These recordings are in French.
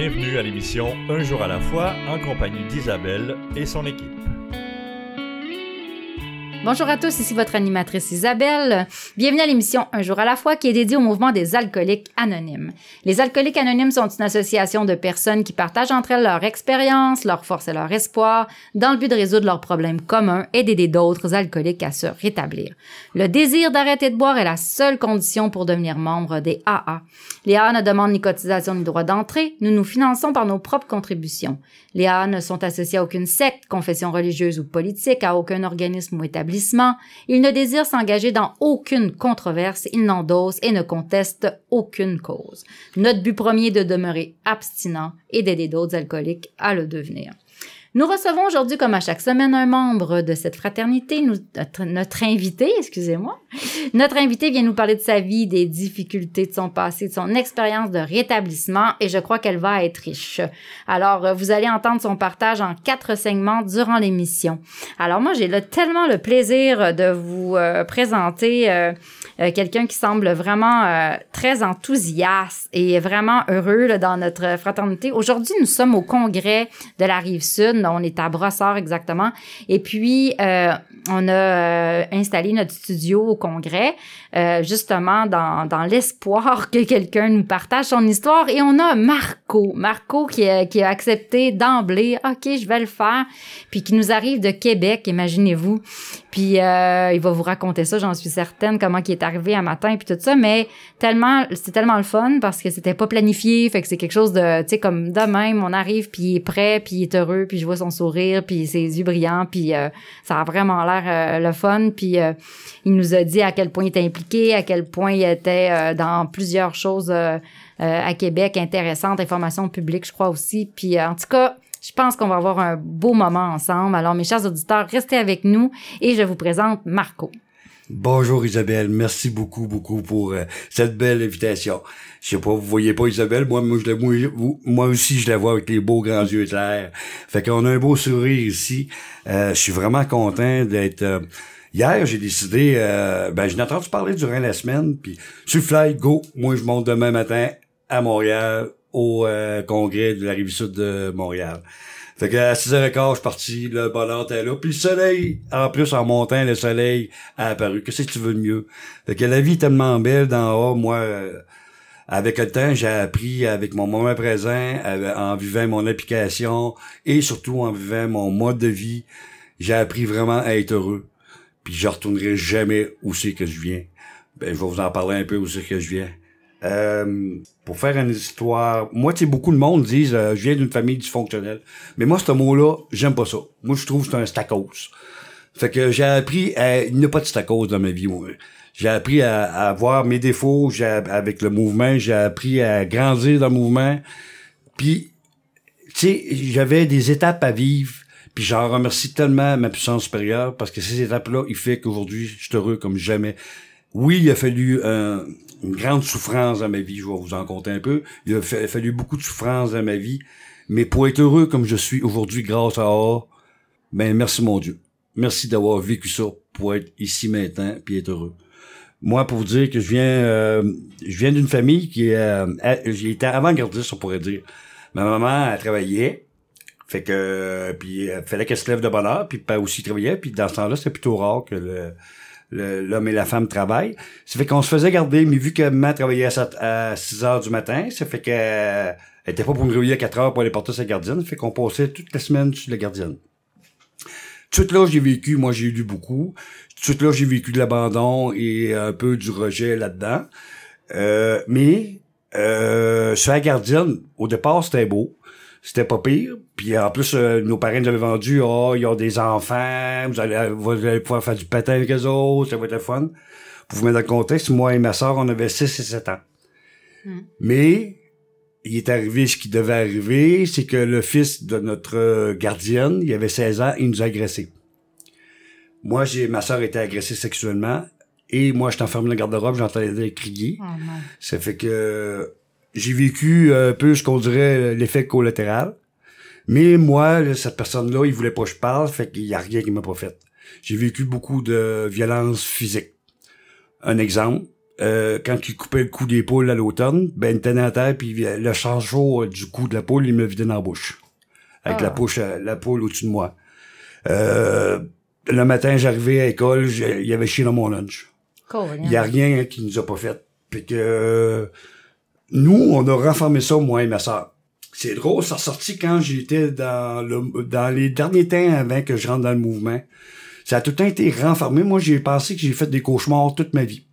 Bienvenue à l'émission Un jour à la fois en compagnie d'Isabelle et son équipe. Bonjour à tous, ici votre animatrice Isabelle. Bienvenue à l'émission Un jour à la fois qui est dédiée au mouvement des alcooliques anonymes. Les alcooliques anonymes sont une association de personnes qui partagent entre elles leur expérience, leur force et leur espoir dans le but de résoudre leurs problèmes communs et d'aider d'autres alcooliques à se rétablir. Le désir d'arrêter de boire est la seule condition pour devenir membre des AA. Les AA ne demandent ni cotisation ni droit d'entrée. Nous nous finançons par nos propres contributions. Les AA ne sont associés à aucune secte, confession religieuse ou politique, à aucun organisme ou établissement. Ils ne désirent s'engager dans aucune controverse, ils n'endossent et ne contestent aucune cause. Notre but premier est de demeurer abstinent et d'aider d'autres alcooliques à le devenir. Nous recevons aujourd'hui, comme à chaque semaine, un membre de cette fraternité, notre, invité, excusez-moi. Notre invité vient nous parler de sa vie, des difficultés de son passé, de son expérience de rétablissement, et je crois qu'elle va être riche. Alors, vous allez entendre son partage en quatre segments durant l'émission. Alors, moi, j'ai le, tellement le plaisir de vous euh, présenter euh, euh, quelqu'un qui semble vraiment euh, très enthousiaste et vraiment heureux dans notre fraternité. Aujourd'hui, nous sommes au congrès de la rive sud. On est à Brossard exactement. Et puis, euh, on a euh, installé notre studio au congrès, euh, justement dans, dans l'espoir que quelqu'un nous partage son histoire. Et on a Marco, Marco qui a, qui a accepté d'emblée, OK, je vais le faire, puis qui nous arrive de Québec, imaginez-vous. Puis euh, il va vous raconter ça, j'en suis certaine, comment il est arrivé un matin, puis tout ça. Mais tellement, c'est tellement le fun parce que c'était pas planifié, fait que c'est quelque chose de, tu sais, comme de même, on arrive, puis il est prêt, puis il est heureux, puis je vois son sourire, puis ses yeux brillants, puis ça a vraiment l'air euh, le fun. Puis euh, il nous a dit à quel point il était impliqué, à quel point il était euh, dans plusieurs choses à Québec intéressantes, informations publiques, je crois aussi. Puis en tout cas, je pense qu'on va avoir un beau moment ensemble. Alors, mes chers auditeurs, restez avec nous et je vous présente Marco. Bonjour Isabelle, merci beaucoup, beaucoup pour euh, cette belle invitation. Je sais pas, vous voyez pas Isabelle, moi, moi, aussi je la vois avec les beaux grands yeux clairs. Fait qu'on a un beau sourire ici. Euh, je suis vraiment content d'être... Euh, hier, j'ai décidé, euh, ben, je n'ai entendu parler durant la semaine, puis sur Fly, go, moi je monte demain matin à Montréal au euh, congrès de la rive sud de Montréal. Fait que à 6h15, je suis parti, le bonheur était là. Puis le soleil, en plus, en montant, le soleil a apparu. Qu'est-ce que tu veux de mieux? Fait que la vie est tellement belle d'en haut. Moi, euh, avec le temps, j'ai appris avec mon moment présent, en vivant mon application et surtout en vivant mon mode de vie, j'ai appris vraiment à être heureux. Puis je retournerai jamais où c'est que je viens. Ben, je vais vous en parler un peu où c'est que je viens. Euh, pour faire une histoire, moi, tu sais, beaucoup de monde disent euh, je viens d'une famille dysfonctionnelle. Mais moi, ce mot-là, j'aime pas ça. Moi, je trouve que c'est un stacos. Fait que j'ai appris à... Il n'y a pas de stacos dans ma vie, moi. J'ai appris à, à voir mes défauts j'ai, avec le mouvement. J'ai appris à grandir dans le mouvement. Puis, tu sais, j'avais des étapes à vivre. Puis j'en remercie tellement ma puissance supérieure parce que ces étapes-là, il fait qu'aujourd'hui, je suis heureux comme jamais. Oui, il a fallu un, une grande souffrance dans ma vie, je vais vous en compter un peu. Il a fallu beaucoup de souffrance dans ma vie, mais pour être heureux comme je suis aujourd'hui grâce à A, ben merci mon Dieu. Merci d'avoir vécu ça pour être ici maintenant puis être heureux. Moi, pour vous dire que je viens, euh, je viens d'une famille qui euh, j'ai été avant-gardiste, on pourrait dire. Ma maman, elle travaillait, fait que, puis il fallait qu'elle se lève de bonne heure, puis pas aussi travaillait, puis dans ce temps-là, c'était plutôt rare que le, l'homme et la femme travaillent. Ça fait qu'on se faisait garder, mais vu que maman travaillait à, 6 heures du matin, ça fait qu'elle était pas pour me réveiller à 4 heures pour aller porter sa gardienne, ça fait qu'on passait toute la semaine sur la gardienne. Tout là, j'ai vécu, moi j'ai lu beaucoup. Tout là, j'ai vécu de l'abandon et un peu du rejet là-dedans. Euh, mais euh, sur la gardienne, au départ, c'était beau c'était pas pire. Puis en plus, euh, nos parents nous avaient vendu, oh, ils ont des enfants, vous allez, vous allez pouvoir faire du patin avec eux autres, ça va être fun. Pour vous mettre dans le contexte, moi et ma soeur, on avait 6 et 7 ans. Hmm. Mais, il est arrivé ce qui devait arriver, c'est que le fils de notre gardienne, il avait 16 ans, il nous a agressés. Moi, j'ai, ma soeur était agressée sexuellement, et moi, j'étais enfermé dans le garde-robe, j'entendais crier. Oh, ça fait que j'ai vécu un peu ce qu'on dirait l'effet collatéral. Mais moi, cette personne-là, il voulait pas que je parle, fait qu'il y a rien qui m'a pas fait. J'ai vécu beaucoup de violence physique. Un exemple, euh, quand il coupait le cou des poules à l'automne, ben, il tenait à terre, puis le changeau du cou de la poule, il me vidait dans la bouche. Avec Ah. la, poche, la poule au-dessus de moi. Euh, le matin, j'arrivais à l'école, il y avait chié dans mon lunch. Il y a rien qui nous a pas fait. Puis que euh, nous, on a renfermé ça, moi et ma sœur. C'est drôle, ça sorti quand j'étais dans dans les derniers temps avant que je rentre dans le mouvement. Ça a tout le temps été renfermé. Moi, j'ai pensé que j'ai fait des cauchemars toute ma vie.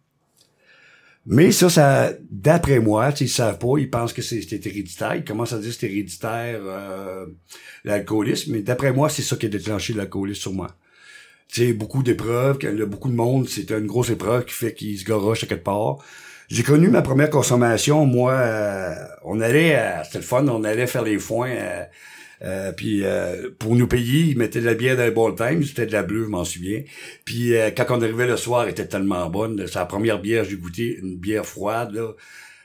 Mais ça, ça, d'après moi, ils savent pas, ils pensent que c'est c'est héréditaire. Ils commencent à dire que c'est héréditaire, euh, l'alcoolisme. Mais d'après moi, c'est ça qui a déclenché l'alcoolisme sur moi. Tu sais, beaucoup d'épreuves, beaucoup de monde, c'était une grosse épreuve qui fait qu'ils se garochent à quelque part. J'ai connu ma première consommation, moi, euh, on allait, à- c'était le fun, on allait faire les foins, euh, euh, puis euh, pour nous payer, ils mettaient de la bière dans le ball time, c'était de la bleue, je m'en souviens. Puis euh, quand on arrivait le soir, elle était tellement bonne, c'est la première bière que j'ai goûté, une bière froide, là.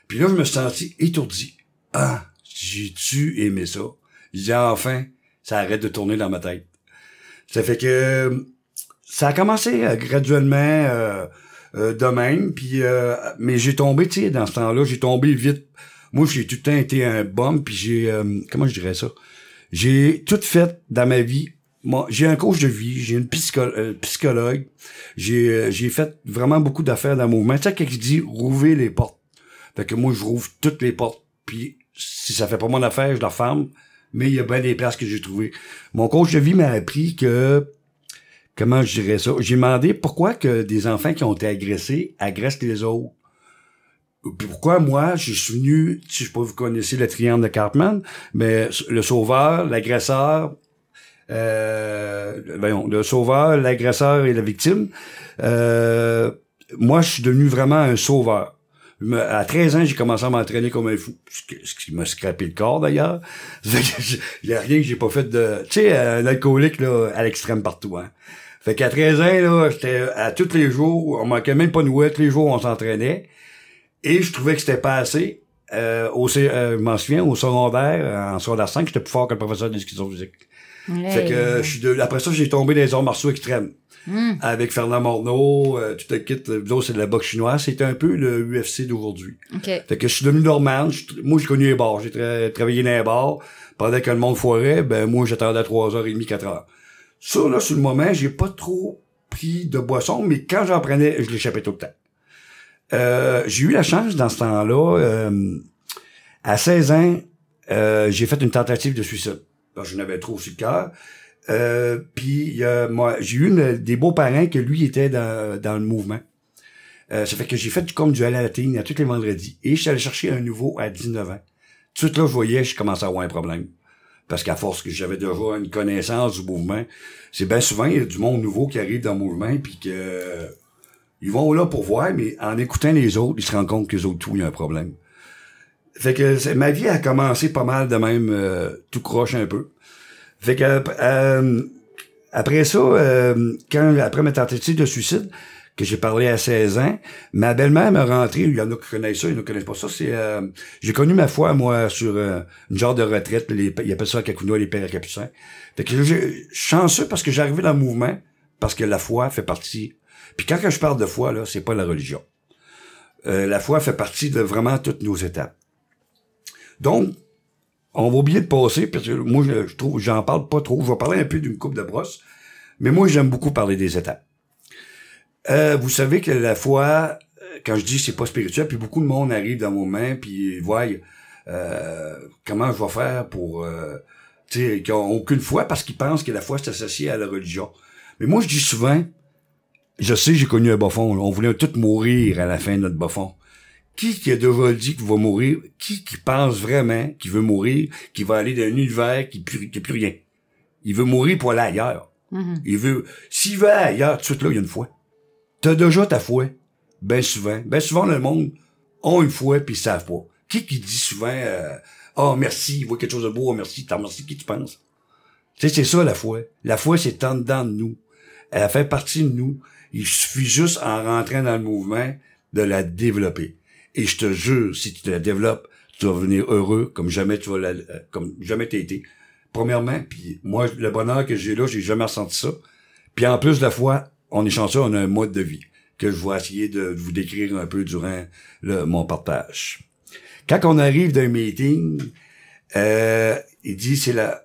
Puis là, je me suis senti étourdi. Ah, j'ai-tu aimé ça? J'ai dit, enfin, ça arrête de tourner dans ma tête. Ça fait que ça a commencé euh, graduellement euh, de même, puis euh, mais j'ai tombé, tu sais, dans ce temps-là, j'ai tombé vite. Moi, j'ai tout le temps été un bum, puis j'ai euh, comment je dirais ça? J'ai tout fait dans ma vie. Moi, j'ai un coach de vie, j'ai une euh, psychologue, j'ai euh, j'ai fait vraiment beaucoup d'affaires dans le mouvement. Tu sais, quand il dit rouvrir les portes. Fait que moi, je rouvre toutes les portes. Puis si ça fait pas mon affaire, je la ferme. Mais il y a bien des places que j'ai trouvées. Mon coach de vie m'a appris que comment je dirais ça? J'ai demandé pourquoi que des enfants qui ont été agressés agressent les autres. Pourquoi moi, je suis venu, je sais pas vous connaissez le triangle de Cartman, mais le sauveur, l'agresseur, euh, le sauveur, l'agresseur et la victime. Euh, moi, je suis devenu vraiment un sauveur. À 13 ans, j'ai commencé à m'entraîner comme un fou. Ce qui- m'a scrapé le corps, d'ailleurs. Il y a rien que j'ai pas fait de... Tu sais, un alcoolique, là, à l'extrême partout, hein. Fait qu'à 13 ans, là, j'étais à tous les jours, on manquait même pas de nouilles, tous les jours, on s'entraînait. Et je trouvais que c'était pas assez. Euh, au, euh, je m'en souviens, au secondaire, en secondaire 5, j'étais plus fort que le professeur de physique. Fait que euh, je suis de, après ça, j'ai tombé dans les arts martiaux extrêmes. Hmm. Avec Fernand Morneau, euh, tout le kit, euh, c'est de la boxe chinoise. C'était un peu le UFC d'aujourd'hui. OK. Fait que je suis devenu normal. Moi, j'ai connu les bars. J'ai tra- travaillé dans les bars. Pendant que le monde foirait, ben, moi, j'attendais à 3h30, 4h. Ça, là, sur le moment, j'ai pas trop pris de boisson, mais quand j'en prenais, je l'échappais tout le temps. Euh, j'ai eu la chance, dans ce temps-là, euh, à 16 ans, euh, j'ai fait une tentative de suicide. Parce je n'avais trop sur le cœur. Puis moi, j'ai eu une- des beaux-parents que lui était dans, le mouvement. Ça fait que j'ai fait comme du alalatine à tous les vendredis. Et je suis allé chercher un nouveau à 19 ans. Tout de suite là, je voyais, je commençais à avoir un problème. Parce qu'à force que j'avais déjà une connaissance du mouvement, c'est bien souvent, il y a du monde nouveau qui arrive dans le mouvement, puis que ils vont là pour voir, mais en écoutant les autres, ils se rendent compte que les autres, tout, il y a un problème. Fait que ma vie a commencé pas mal de même, euh, tout croche un peu. Fait que euh, après ça, euh, quand après ma tentative de suicide, que j'ai parlé à 16 ans, ma belle-mère m'a rentré, il y en a qui connaissent ça, il y en a qui connaissent pas ça, c'est euh, j'ai connu ma foi, moi, sur euh, une genre de retraite, les, ils appellent ça à Cacunois les pères capucins. Fait que j'ai chanceux parce que j'arrivais dans le mouvement, parce que la foi fait partie. Puis quand je parle de foi, là, c'est pas la religion. Euh, la foi fait partie de vraiment toutes nos étapes. Donc, on va oublier de passer, parce que moi, je, je trouve, j'en parle pas trop. Je vais parler un peu d'une coupe de brosse. Mais moi, j'aime beaucoup parler des étapes. Euh, vous savez que la foi, euh, quand je dis c'est pas spirituel, puis beaucoup de monde arrive dans mon main, puis ils voient euh, comment je vais faire pour... Euh, tu sais, qui ont aucune foi parce qu'ils pensent que la foi c'est associé à la religion. Mais moi, je dis souvent, je sais, j'ai connu un bas fond. là. On voulait tous mourir à la fin de notre bas fond. Qui qui a déjà dit qu'il va mourir? Qui qui pense vraiment qu'il veut mourir, qu'il va aller dans un univers qui n'a plus, qui a plus rien? Il veut mourir pour aller ailleurs. Mhm. Il veut... S'il veut aller ailleurs, tout de suite là, il y a une foi. T'as déjà ta foi. Ben souvent. Ben souvent, le monde ont une foi puis ils savent pas. Qui qui dit souvent euh, Oh merci, il voit quelque chose de beau, oh, merci, t'en remercies, qui tu penses? Tu sais, c'est ça la foi. La foi, c'est en dedans de nous. Elle fait partie de nous. Il suffit juste en rentrant dans le mouvement de la développer. Et je te jure, si tu la développes, tu vas devenir heureux comme jamais tu vas la, euh, comme jamais t'as été. Premièrement, puis moi, le bonheur que j'ai là, j'ai jamais ressenti ça. Puis en plus la foi, on est chanceux, on a un mode de vie. que je vais essayer de vous décrire un peu durant le, mon partage. Quand on arrive d'un meeting, euh, il dit c'est la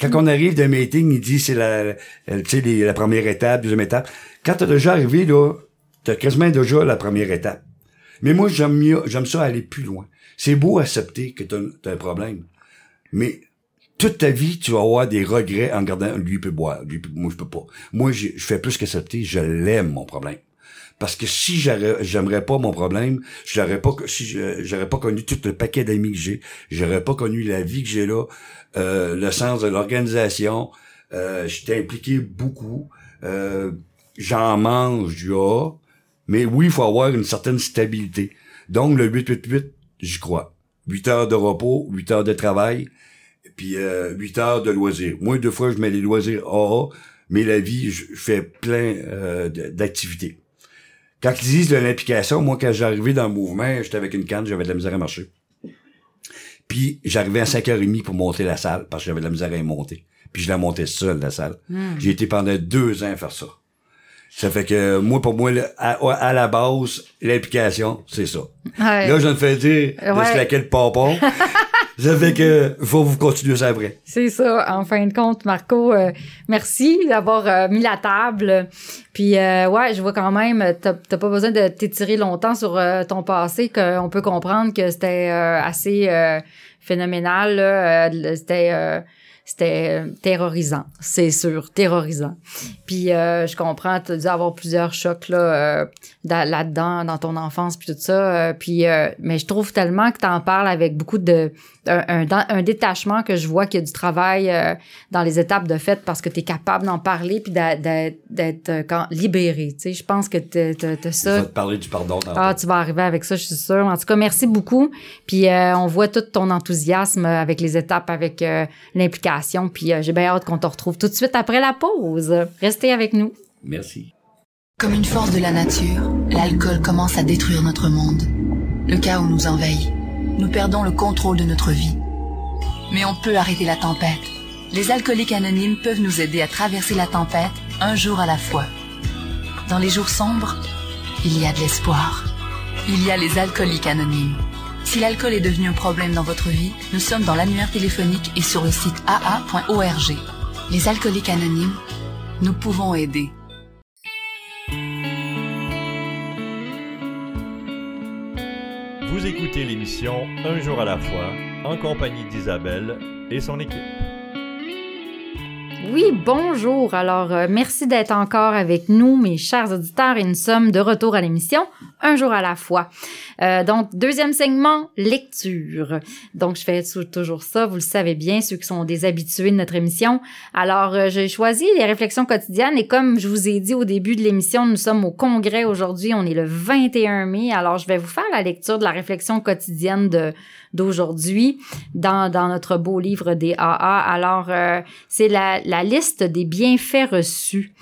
quand on arrive d'un meeting, il dit c'est la, tu sais, la première étape, deuxième étape. Quand t'as déjà arrivé, là, t'as quasiment déjà la première étape. Mais moi, j'aime mieux, j'aime ça aller plus loin. C'est beau accepter que t'as, as un problème. Mais toute ta vie, tu vas avoir des regrets en gardant lui peut boire, lui moi je peux pas. Moi, je fais plus qu'accepter, je l'aime mon problème. Parce que si j'aimerais pas mon problème, j'aurais pas si j'aurais pas connu tout le paquet d'amis que j'ai, j'aurais pas connu la vie que j'ai là, euh, le sens de l'organisation. Euh, J'étais impliqué beaucoup. Euh, J'en mange du mais oui, il faut avoir une certaine stabilité. Donc le 888, j'y crois. 8 heures de repos, 8 heures de travail, puis euh, 8 heures de loisirs. Moi, deux fois, je mets les loisirs AA, mais la vie, je fais plein euh, d'activités. Quand ils disent de l'implication, moi, quand j'arrivais dans le mouvement, j'étais avec une canne, j'avais de la misère à marcher. Puis j'arrivais à 5h30 pour monter la salle, parce que j'avais de la misère à y monter. Puis je la montais seul, la salle. Hmm. J'ai été pendant deux ans à faire ça. Ça fait que moi, pour moi, à, la base, l'implication, c'est ça. Là, je de faire dire de se laquer le pompon. Ça fait que faut vous continuer ça après. C'est ça. En fin de compte, Marco, euh, merci d'avoir euh, mis la table. Puis euh, ouais, je vois quand même, t'as pas besoin de t'étirer longtemps sur ton passé, qu'on peut comprendre que c'était assez phénoménal. C'était c'était euh, terrorisant, c'est sûr, terrorisant. Puis euh, je comprends, tu as dû avoir plusieurs chocs là, euh, là-dedans, dans ton enfance, puis tout ça. puis, mais je trouve tellement que tu en parles avec beaucoup de... Un, un, détachement que je vois qu'il y a du travail dans les étapes de fête parce que tu es capable d'en parler puis d'être libéré. Tu sais, je pense que tu ça. Tu vas te parler du pardon. Ah, tu vas arriver avec ça, je suis sûre. En tout cas, merci beaucoup. Puis on voit tout ton enthousiasme avec les étapes, avec l'implication puis euh, j'ai bien hâte qu'on te retrouve tout de suite après la pause. Restez avec nous. Merci. Comme une force de la nature, l'alcool commence à détruire notre monde. Le chaos nous envahit. Nous perdons le contrôle de notre vie. Mais on peut arrêter la tempête. Les alcooliques anonymes peuvent nous aider à traverser la tempête un jour à la fois. Dans les jours sombres, il y a de l'espoir. Il y a les alcooliques anonymes. Si l'alcool est devenu un problème dans votre vie, nous sommes dans l'annuaire téléphonique et sur le site aa.org. Les alcooliques anonymes, nous pouvons aider. Vous écoutez l'émission Un jour à la fois en compagnie d'Isabelle et son équipe. Oui, bonjour. Alors, euh, merci d'être encore avec nous, mes chers auditeurs, et nous sommes de retour à l'émission Un jour à la fois. Euh, donc, deuxième segment, lecture. Donc, je fais toujours ça, vous le savez bien, ceux qui sont des habitués de notre émission. Alors, euh, j'ai choisi les réflexions quotidiennes et comme je vous ai dit au début de l'émission, nous sommes au congrès aujourd'hui, on est le 21 mai. Alors, je vais vous faire la lecture de la réflexion quotidienne de d'aujourd'hui dans, dans notre beau livre des AA. Alors, euh, c'est la, la liste des bienfaits reçus.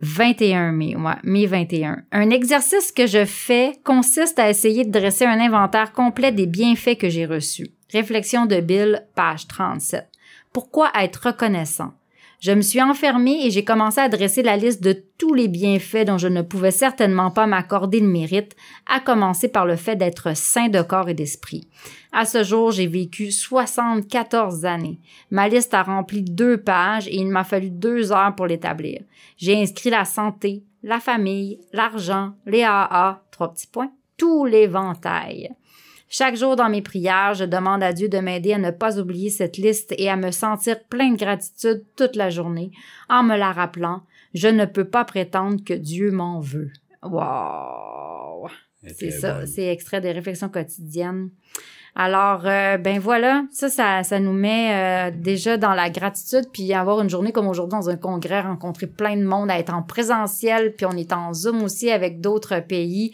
21 mai, ouais, mai 21. Un exercice que je fais consiste à essayer de dresser un inventaire complet des bienfaits que j'ai reçus. Réflexion de Bill, page 37. Pourquoi être reconnaissant? Je me suis enfermée et j'ai commencé à dresser la liste de tous les bienfaits dont je ne pouvais certainement pas m'accorder le mérite, à commencer par le fait d'être sain de corps et d'esprit. À ce jour, j'ai vécu 74 années. Ma liste a rempli deux pages et il m'a fallu deux heures pour l'établir. J'ai inscrit la santé, la famille, l'argent, les AA, trois petits points, tous les ventailles. Chaque jour dans mes prières, je demande à Dieu de m'aider à ne pas oublier cette liste et à me sentir plein de gratitude toute la journée en me la rappelant. Je ne peux pas prétendre que Dieu m'en veut. Wow! C'est ça, c'est extrait des réflexions quotidiennes. Alors, euh, ben voilà, ça, ça, ça nous met euh, déjà dans la gratitude, puis avoir une journée comme aujourd'hui dans un congrès, rencontrer plein de monde, à être en présentiel, puis on est en Zoom aussi avec d'autres pays.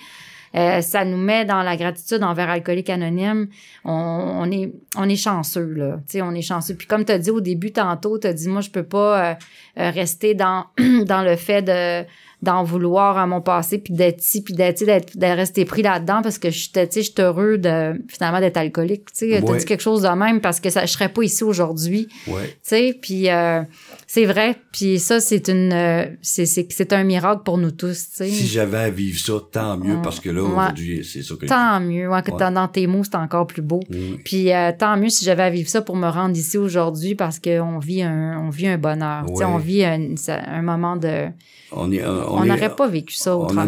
Euh, ça nous met dans la gratitude envers Alcoolique Anonyme. On, est, on est chanceux, là. Tu on est chanceux. Puis comme tu as dit au début tantôt, tu as dit, moi, je peux pas euh, euh, rester dans, dans le fait de d'en vouloir à mon passé puis d'être ici puis d'être de rester pris là-dedans parce que je tu suis heureux de finalement d'être alcoolique tu sais dit quelque chose de même parce que ça je serais pas ici aujourd'hui tu sais puis C'est vrai. Puis ça, c'est une, euh, c'est, c'est, c'est un miracle pour nous tous, tu sais. Si j'avais à vivre ça, tant mieux, parce que là, Ouais. aujourd'hui, c'est ça que Tant mieux, ouais, que Ouais. dans tes mots, c'est encore plus beau. je dis. Puis euh, tant mieux si j'avais à vivre ça pour me rendre ici aujourd'hui parce qu'on vit un, on vit un bonheur. Tu sais, Ouais. On vit un, un moment de. On n'aurait pas vécu ça autrement.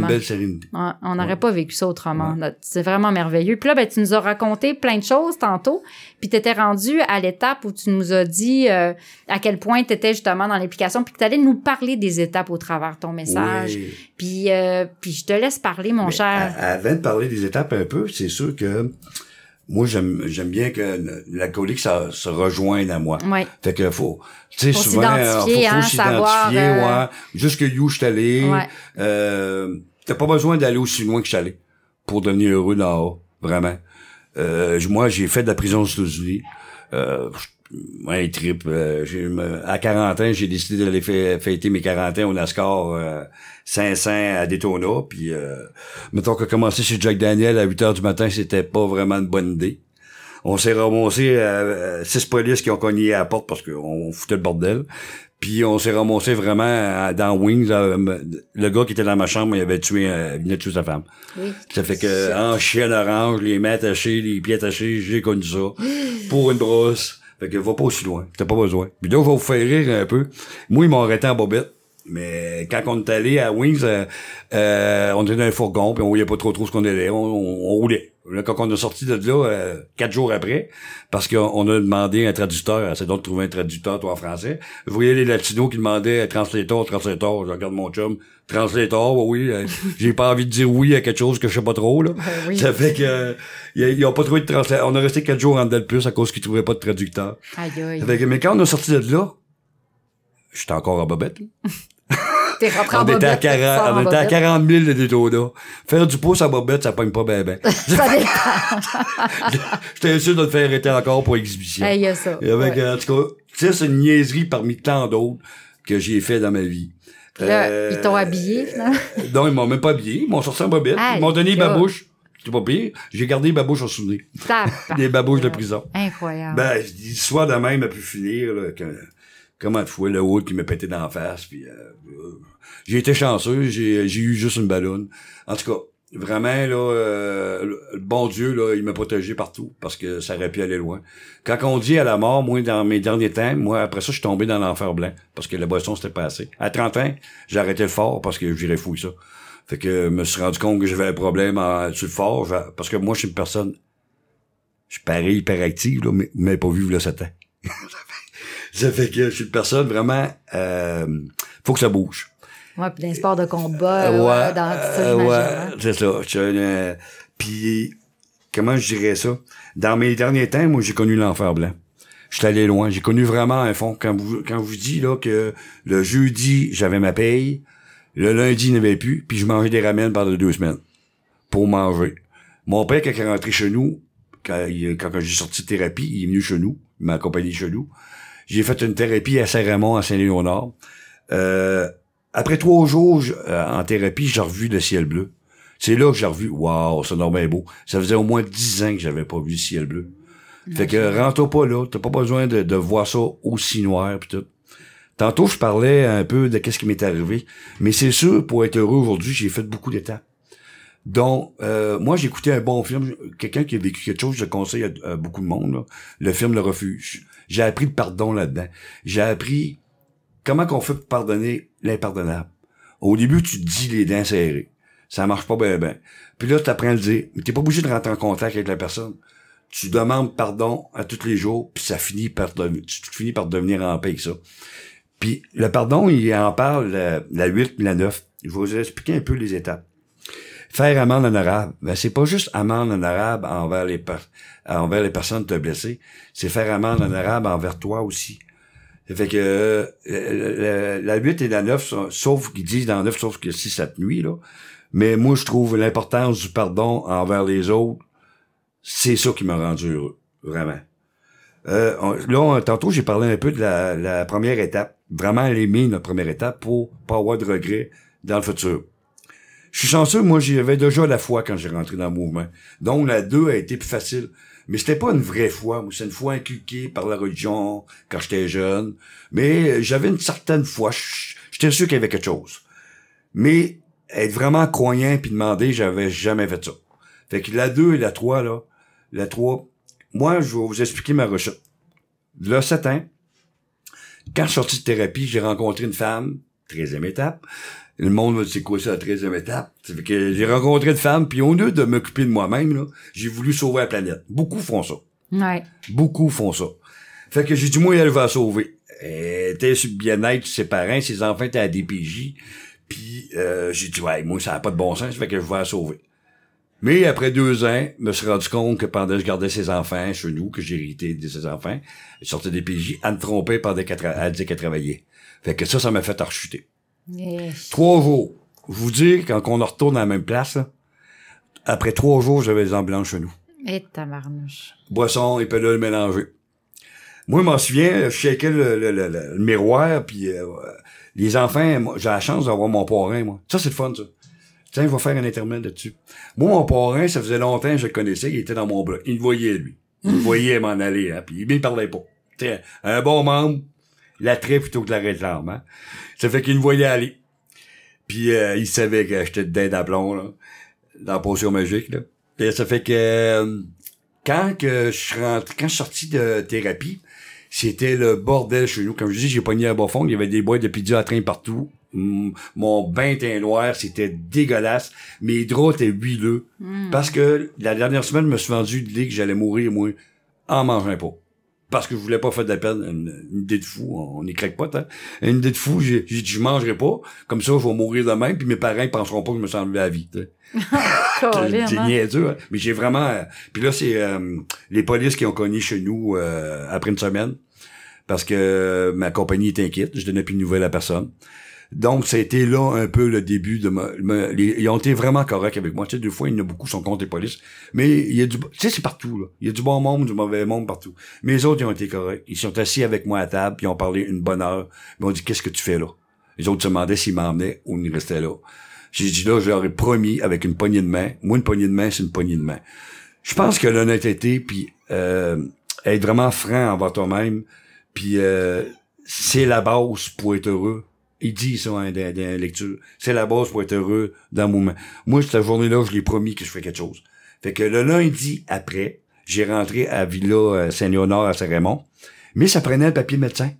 On n'aurait Ouais. pas vécu ça autrement. C'est vraiment merveilleux. Puis là, ben, tu nous as raconté plein de choses tantôt. Puis tu étais rendu à l'étape où tu nous as dit euh, à quel point tu étais justement dans l'application. Puis que tu allais nous parler des étapes au travers de ton message. Oui. Puis, euh, puis je te laisse parler, mon Mais cher. a- Avant de parler des étapes un peu, c'est sûr que moi, j'aime j'aime bien que l'alcoolique ça se rejoigne à moi. Ouais. Fait que faut, tu sais, souvent, euh, faut, hein, s'identifier, savoir, euh, ouais. Jusque où je suis allé. Ouais. Euh, t'as pas besoin d'aller aussi loin que je suis allé pour devenir heureux dans haut, vraiment. Euh, moi, j'ai fait de la prison aux États-Unis. Euh, ouais, trip. euh, à 40 ans, j'ai décidé d'aller fê- fêter mes 40 ans au NASCAR euh, 500 à Daytona. Puis, euh, mettons que commencer chez Jack Daniel à 8 heures du matin, c'était pas vraiment une bonne idée. On s'est ramassé à, à six polices qui ont cogné à la porte parce qu'on foutait le bordel. Puis on s'est ramassé vraiment à- dans Wings. à- le gars qui était dans ma chambre, il avait tué, euh, il venait de tuer sa femme. Oui. Ça fait que en chien orange, les mains attachées, les pieds attachés, j'ai connu ça. Pour une brosse. Fait que va pas aussi loin. T'as pas besoin. Puis là, je vais vous faire rire un peu. Moi, ils m'ont arrêté en bobette. Mais quand on est allé à Wings, euh, euh, on était dans un fourgon, puis on voyait pas trop trop ce qu'on allait. On, on- on roulait. Là, quand on est sorti de là, euh, quatre jours après, parce qu'on on a demandé un traducteur, c'est donc de trouver un traducteur, toi, en français. Je voyais les latinos qui demandaient euh, translator, translator. Je regarde mon chum. Translator, oui, oui. euh, J'ai pas envie de dire oui à quelque chose que je sais pas trop, là. oui. Ça fait que, euh, ils ils ont pas trouvé de translateur. On a resté quatre jours en dedans de plus à cause qu'ils trouvaient pas de traducteur. Aïe, aïe. Ça fait que, mais quand on est sorti de là, j'étais encore en bobette. T'es rentré en On était, à bobette, t'es 40, fort en on était à bobette. 40 000 de Daytona. Faire du pouce à bobette, ça pogne pas bien ben. Ça dépend. J'étais sûr de te faire arrêter encore pour exhibition. Hey, il y a ça. Et avec, Ouais. euh, en tout cas, ça, c'est une niaiserie parmi tant d'autres que j'ai fait dans ma vie. Là, Euh, ils t'ont habillé, finalement? Non, ils m'ont même pas habillé. Ils m'ont sorti en bobette. Ils m'ont donné là. ma bouche. C'était pas pire. J'ai gardé ma bouche en souvenir. Des babouches de prison. Incroyable. Ben, l'histoire de même a pu finir, là, que, comment de fois le haut qui m'a pété dans la face, puis euh, j'ai été chanceux, j'ai, j'ai eu juste une ballonne. En tout cas, vraiment, là, euh, le bon Dieu, là, il m'a protégé partout, parce que ça aurait pu aller loin. Quand on dit à la mort, moi, dans mes derniers temps, moi, après ça, je suis tombé dans l'enfer blanc, parce que la boisson, c'était pas assez. À 30 ans, j'ai arrêté le fort, parce que j'irais fouiller ça. Fait que je me suis rendu compte que j'avais un problème en, sur le fort, parce que moi, je suis une personne je pareil hyperactive, là, mais, mais pas vu, là, 7 ans. ça fait que je suis une personne vraiment, euh, faut que ça bouge. Ouais, puis dans les sports de combat, Euh, ouais, dans ça, euh, ouais, hein. c'est ça. Je euh, puis, comment je dirais ça? Dans mes derniers temps, moi, j'ai connu l'enfer blanc. Je suis allé loin. J'ai connu vraiment un fond. Quand vous, quand vous dis, là, que le jeudi, j'avais ma paye, le lundi, il n'y avait plus, puis je mangeais des ramen pendant deux semaines. Pour manger. Mon père, quand il est rentré chez nous, quand, il- quand j'ai sorti de thérapie, il est venu chez nous. Il m'a accompagné chez nous. J'ai fait une thérapie à Saint-Raymond, à Saint-Léonard. Euh, après trois jours je- euh, en thérapie, j'ai revu le ciel bleu. C'est là que j'ai revu, waouh, c'est normal beau. Ça faisait au moins dix ans que j'avais pas vu le ciel bleu. Fait que rentre pas là, t'as pas besoin de, de voir ça aussi noir pis tout. Tantôt, je parlais un peu de qu'est-ce qui m'est arrivé, mais c'est sûr, pour être heureux aujourd'hui, j'ai fait beaucoup d'étapes. Donc, euh, moi, j'ai écouté un bon film. Quelqu'un qui a vécu quelque chose, je le conseille à, beaucoup de monde. Le film Le Refuge. J'ai appris le pardon là-dedans. J'ai appris comment qu'on fait pour pardonner l'impardonnable. Au début, tu te dis les dents serrées. Ça marche pas bien, bien. Puis là, tu apprends à le dire. Mais t'es pas obligé de rentrer en contact avec la personne. Tu demandes pardon à tous les jours, puis ça finit par tu finis par devenir en paix ça. Puis le pardon, il en parle la, la 8, la 9. Je vais vous expliquer un peu les étapes. Faire amende honorable, ben c'est pas juste amende honorable envers les envers les personnes qui t'ont blessé, c'est faire amende honorable envers toi aussi. Fait que euh, le- le- la 8 et la 9, sont- sauf qu'ils disent dans la 9, sauf que si cette nuit, là. Mais moi, je trouve l'importance du pardon envers les autres, c'est ça qui m'a rendu heureux, vraiment. Euh, là, tantôt, j'ai parlé un peu de la, la première étape. Vraiment l'aimer, notre première étape, pour pas avoir de regrets dans le futur. Je suis chanceux, moi, j'avais déjà la foi quand j'ai rentré dans le mouvement. Donc, la 2 a été plus facile. Mais c'était pas une vraie foi. C'est une foi inculquée par la religion quand j'étais jeune. Mais j'avais une certaine foi. J'étais sûr qu'il y avait quelque chose. Mais être vraiment croyant puis demander, j'avais jamais fait ça. Fait que la 2 et la 3, là, la 3, moi, je vais vous expliquer ma recette. Là, 7 ans, quand je suis sorti de thérapie, j'ai rencontré une femme, 13e étape. Le monde c'est quoi ça, la 13e étape? Fait que j'ai rencontré une femme, puis au lieu de m'occuper de moi-même, là, j'ai voulu sauver la planète. Beaucoup font ça. Ouais. Beaucoup font ça. Fait que j'ai dit, moi, elle va la sauver. Elle était sur le bien-être ses parents, ses enfants étaient à DPJ. Puis euh, j'ai dit, ouais, moi, ça n'a pas de bon sens, fait que je vais la sauver. Mais après deux ans, je me suis rendu compte que pendant que je gardais ses enfants chez nous, que j'ai hérité de ses enfants, elle sortait des PJ, elle me trompait pendant qu'elle elle disait qu'elle travaillait. Fait que ça, ça m'a fait rechuter. Trois jours. Je vous dire, quand on retourne à la même place, là, après trois jours, j'avais les ambulances chez nous. Et tabarnouche. Boisson et pelule mélangées. Moi, je m'en souviens, je shakeais le, le, le, le miroir, puis euh, les enfants, j'ai la chance d'avoir mon parrain, moi. Ça, c'est le fun, ça. Tiens, je vais faire un intermède là-dessus. Moi, mon parrain, ça faisait longtemps que je le connaissais, il était dans mon bloc. Il me voyait, lui. Il me voyait m'en aller, hein, puis il me parlait pas. Tiens, un bon membre, l'attrait plutôt que la réclame, hein. Ça fait qu'il me voyait aller. Puis euh, il savait que j'étais dedans d'aplomb, là, dans la potion magique, là. Et ça fait que euh, quand que je suis rentré, quand je suis sorti de thérapie, c'était le bordel chez nous. Comme je dis, j'ai pogné à bas fond, il y avait des boîtes de pizza à train partout. Mon bain était noir, c'était dégueulasse. Mes draps étaient huileux. Parce que la dernière semaine, je me suis vendu l'idée que j'allais mourir, moi, en mangeant pas. Parce que je voulais pas faire de la peine. Une, une idée de fou, on est craque-pot, hein. Une idée de fou, j'ai dit, je mangerai pas. Comme ça, je vais mourir demain, puis mes parents ils penseront pas que je me suis enlevé la vie, C'est hein? niaiseux, hein. Mais j'ai vraiment... euh, Puis là, c'est euh, les polices qui ont cogné chez nous euh, après une semaine. Parce que euh, ma compagnie est inquiète. Je donnais plus de nouvelles à personne. Donc, ça a été là un peu le début de ma... ma- ils ont été vraiment corrects avec moi. Tu sais, deux fois, il y en a beaucoup sont contre les polices. Mais il y a du... Tu sais, c'est partout, là. Il y a du bon monde, du mauvais monde partout. Mais les autres, ils ont été corrects. Ils sont assis avec moi à table, ils ont parlé une bonne heure. Ils m'ont dit, qu'est-ce que tu fais là? Les autres se demandaient s'ils m'emmenaient ou ils restaient là. J'ai dit là, je leur ai promis avec une poignée de main. Moi, une poignée de main, c'est une poignée de main. Je pense que l'honnêteté, puis euh, être vraiment franc envers toi-même, puis euh, c'est la base pour être heureux. Il dit ça hein, dans, lecture. C'est la base pour être heureux dans le moment. Moi, cette journée-là, je l'ai promis que je ferais quelque chose. Fait que le lundi après, j'ai rentré à Villa euh, Saint-Léonard à Saint-Raymond. Mais ça prenait le papier de médecin.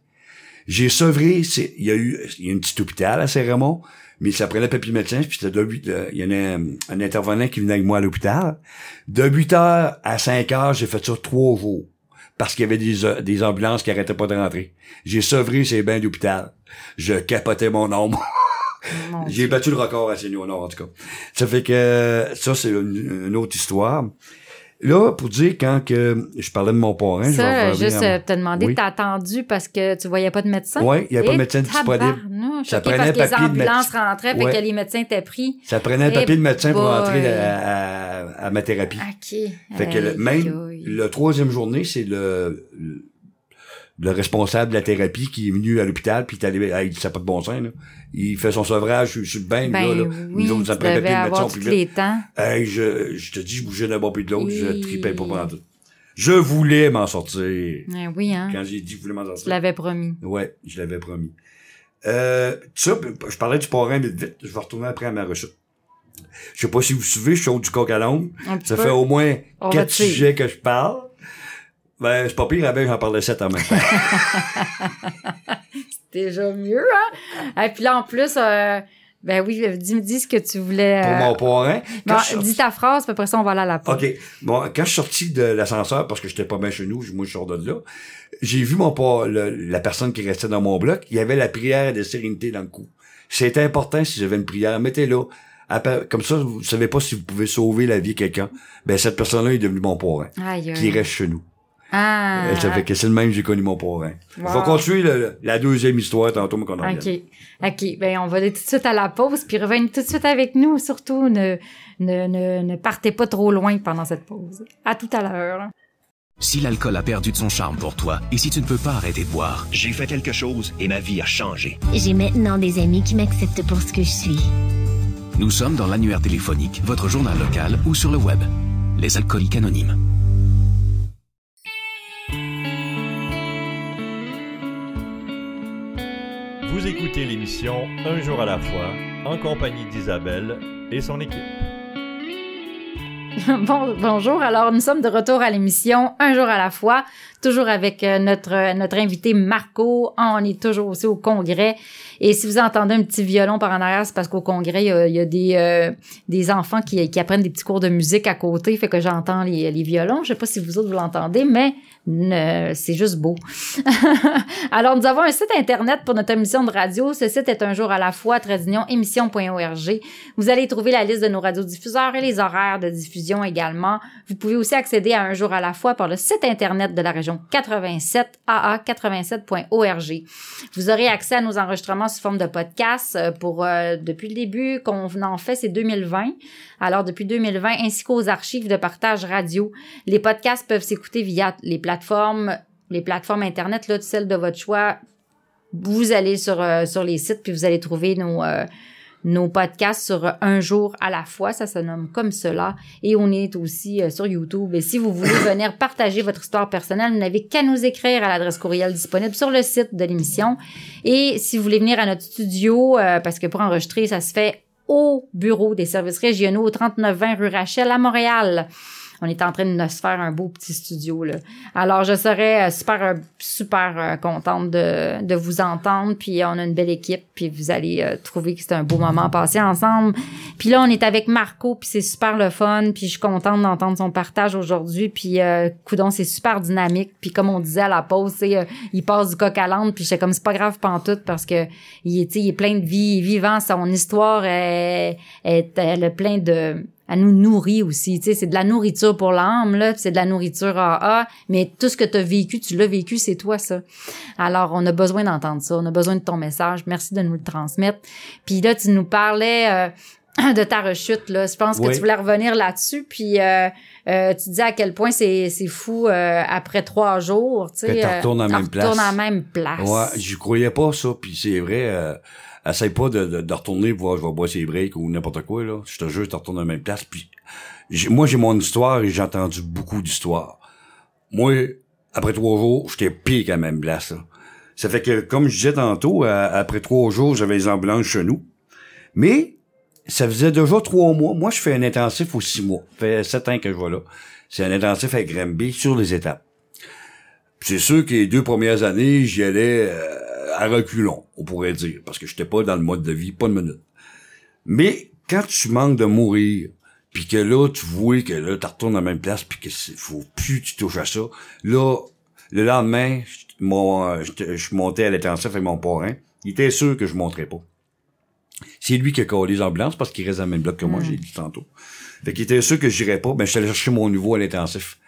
J'ai sevré, il y a eu y a un petit hôpital à Saint-Raymond, mais ça prenait le papier de médecin, puis c'était euh, il y en a un, un intervenant qui venait avec moi à l'hôpital. De 8 heures à 5 heures, j'ai fait ça trois jours. Parce qu'il y avait des, euh, des ambulances qui arrêtaient pas de rentrer. J'ai sevré ces bains d'hôpital. Je capotais mon ombre. J'ai battu le record à Saint-Léonard, en tout cas. Ça fait que ça, c'est une, une autre histoire. Là, pour dire, quand que je parlais de mon parrain, je vais Ça, juste à- euh, te demander, Oui. t'as attendu parce que tu voyais pas de médecin? Ouais, il y avait pas de Et médecin disponible. Ça prenait parce un que les papier de ambulances médecin. rentraient, fait Ouais. que les médecins étaient pris. Ça prenait un Eh papier de médecin pour boy. entrer à, à- à ma thérapie. OK. Fait que le, même aïe. le troisième journée, c'est le, le le responsable de la thérapie qui est venu à l'hôpital puis il est allé il dit ça pas de bon sens là. Il fait son sevrage sur, sur le bain Ben là, là. oui, Nous autres, ça avoir tous les temps. Hey, je, je te dis, je bougeais d'un bord puis de l'autre, je tripais pas pendant tout. Je voulais m'en sortir. Eh oui, hein. Quand j'ai dit que je voulais m'en sortir. l'avais promis. Ouais, je l'avais promis. Euh, ça, je parlais du parrain vite vite. Je vais retourner après à ma recette. Je sais pas si vous suivez, je suis au du coq à l'ombre. Ça peu. fait au moins On quatre sujets que je parle. Ben, c'est pas pire, ben, j'en parlais sept en même temps. Déjà mieux, hein? Et puis là, en plus, euh, ben oui, dis, dis ce que tu voulais. Pour euh, mon. Quand bon, dis ta phrase, puis après ça, on va aller à la pause. OK. Bon, quand je suis sorti de l'ascenseur, parce que j'étais pas bien chez nous, moi je sors de là, j'ai vu mon la personne qui restait dans mon bloc, il y avait la prière de sérénité dans le cou. C'était important si j'avais une prière, mettez-la. Comme ça, vous savez pas si vous pouvez sauver la vie de quelqu'un. Ben, cette personne-là est devenue mon parrain, Aïe, qui reste chez nous. Ah. Euh, Ça fait que c'est le même que j'ai connu mon parrain. On va Wow. continuer le- la deuxième histoire tantôt, mais qu'on en OK. OK. Ben, on va aller tout de suite à la pause, puis revenez tout de suite avec nous. Surtout, ne, ne, ne, ne partez pas trop loin pendant cette pause. À tout à l'heure. Si l'alcool a perdu de son charme pour toi et si tu ne peux pas arrêter de boire, J'ai fait quelque chose et ma vie a changé. J'ai maintenant des amis qui m'acceptent pour ce que je suis. Nous sommes dans l'annuaire téléphonique, votre journal local ou sur le web. Les alcooliques anonymes. Vous écoutez l'émission Un jour à la fois en compagnie d'Isabelle et son équipe. Bon, bonjour, alors nous sommes de retour à l'émission Un jour à la fois, toujours avec euh, notre, notre invité Marco. On est toujours aussi au congrès. Et si vous entendez un petit violon par en arrière, c'est parce qu'au congrès, il y a, des, euh, des enfants qui, qui apprennent des petits cours de musique à côté, fait que j'entends les, les violons. Je sais pas si vous autres vous l'entendez, mais ne- c'est juste beau. Alors, nous avons un site internet pour notre émission de radio. Ce site est un jour à la fois, tradition émission.org. Vous allez trouver la liste de nos radiodiffuseurs et les horaires de diffusion également. Vous pouvez aussi accéder à un jour à la fois par le site internet de la région 87, aa87.org. Vous aurez accès à nos enregistrements sous forme de podcast euh, pour euh, depuis le début qu'on en fait, c'est 2020. Alors depuis 2020, ainsi qu'aux archives de partage radio. Les podcasts peuvent s'écouter via les plateformes, les plateformes internet là, celles de votre choix. Vous allez sur euh, sur les sites puis vous allez trouver nos nos podcasts sur un jour à la fois, ça se nomme comme cela. Et on est aussi euh, sur YouTube. Et si vous voulez venir partager votre histoire personnelle, vous n'avez qu'à nous écrire à l'adresse courriel disponible sur le site de l'émission. Et si vous voulez venir à notre studio, euh, parce que pour enregistrer, ça se fait au bureau des services régionaux au 3920 rue Rachel à Montréal. On est en train de se faire un beau petit studio là. Alors je serais euh, super euh, super euh, contente de, de vous entendre. Puis on a une belle équipe puis vous allez trouver que c'est un beau moment passé ensemble. Puis là on est avec Marco puis c'est super le fun. Puis je suis contente d'entendre son partage aujourd'hui. Puis euh, coudon c'est super dynamique. Puis comme on disait à la pause il passe du coq à l'âne. Puis j'étais comme c'est pas grave pantoute parce que il est il est plein de vie, vivant, son histoire est, est elle plein de elle nous nourrit aussi, tu sais, c'est de la nourriture pour l'âme là, c'est de la nourriture AA, mais tout ce que tu as vécu, tu l'as vécu, c'est toi ça. Alors on a besoin d'entendre ça, on a besoin de ton message, merci de nous le transmettre. Puis là tu nous parlais euh, de ta rechute là, je pense que tu voulais revenir là-dessus puis euh, euh, tu dis à quel point c'est c'est fou euh, après trois jours, tu sais, Que t'en retournes à la t'en même place. à la même place. Ouais, j'y croyais pas ça, puis c'est vrai. Essaye pas de, de, de retourner voir je vais boire ses breaks ou n'importe quoi là. Je te jure, tu retournes à la même place. Puis moi j'ai mon histoire et j'ai entendu beaucoup d'histoires. Moi, après trois jours, j'étais pire qu'à la même place. là. Ça fait que, comme je disais tantôt, à- après trois jours, j'avais les ambulances chez nous. Mais ça faisait déjà trois mois. Moi, je fais un intensif aux six mois. Ça fait sept ans que je vais là. C'est un intensif avec Granby sur les étapes. C'est sûr que les deux premières années, j'y allais euh, à reculons, on pourrait dire, parce que j'étais pas dans le mode de vie, pas de minute. Mais quand tu manques de mourir, puis que là, tu vois que là, tu retournes à la même place, puis que faut plus que tu touches à ça, là, le lendemain, je- mon, je montais à l'intensif avec mon parrain, il était sûr que je monterais pas. C'est lui qui a collé les ambulances parce qu'il reste dans le même bloc que moi, j'ai dit tantôt. Fait qu'il était sûr que j'irais pas, ben je suis allé chercher mon niveau à l'intensif.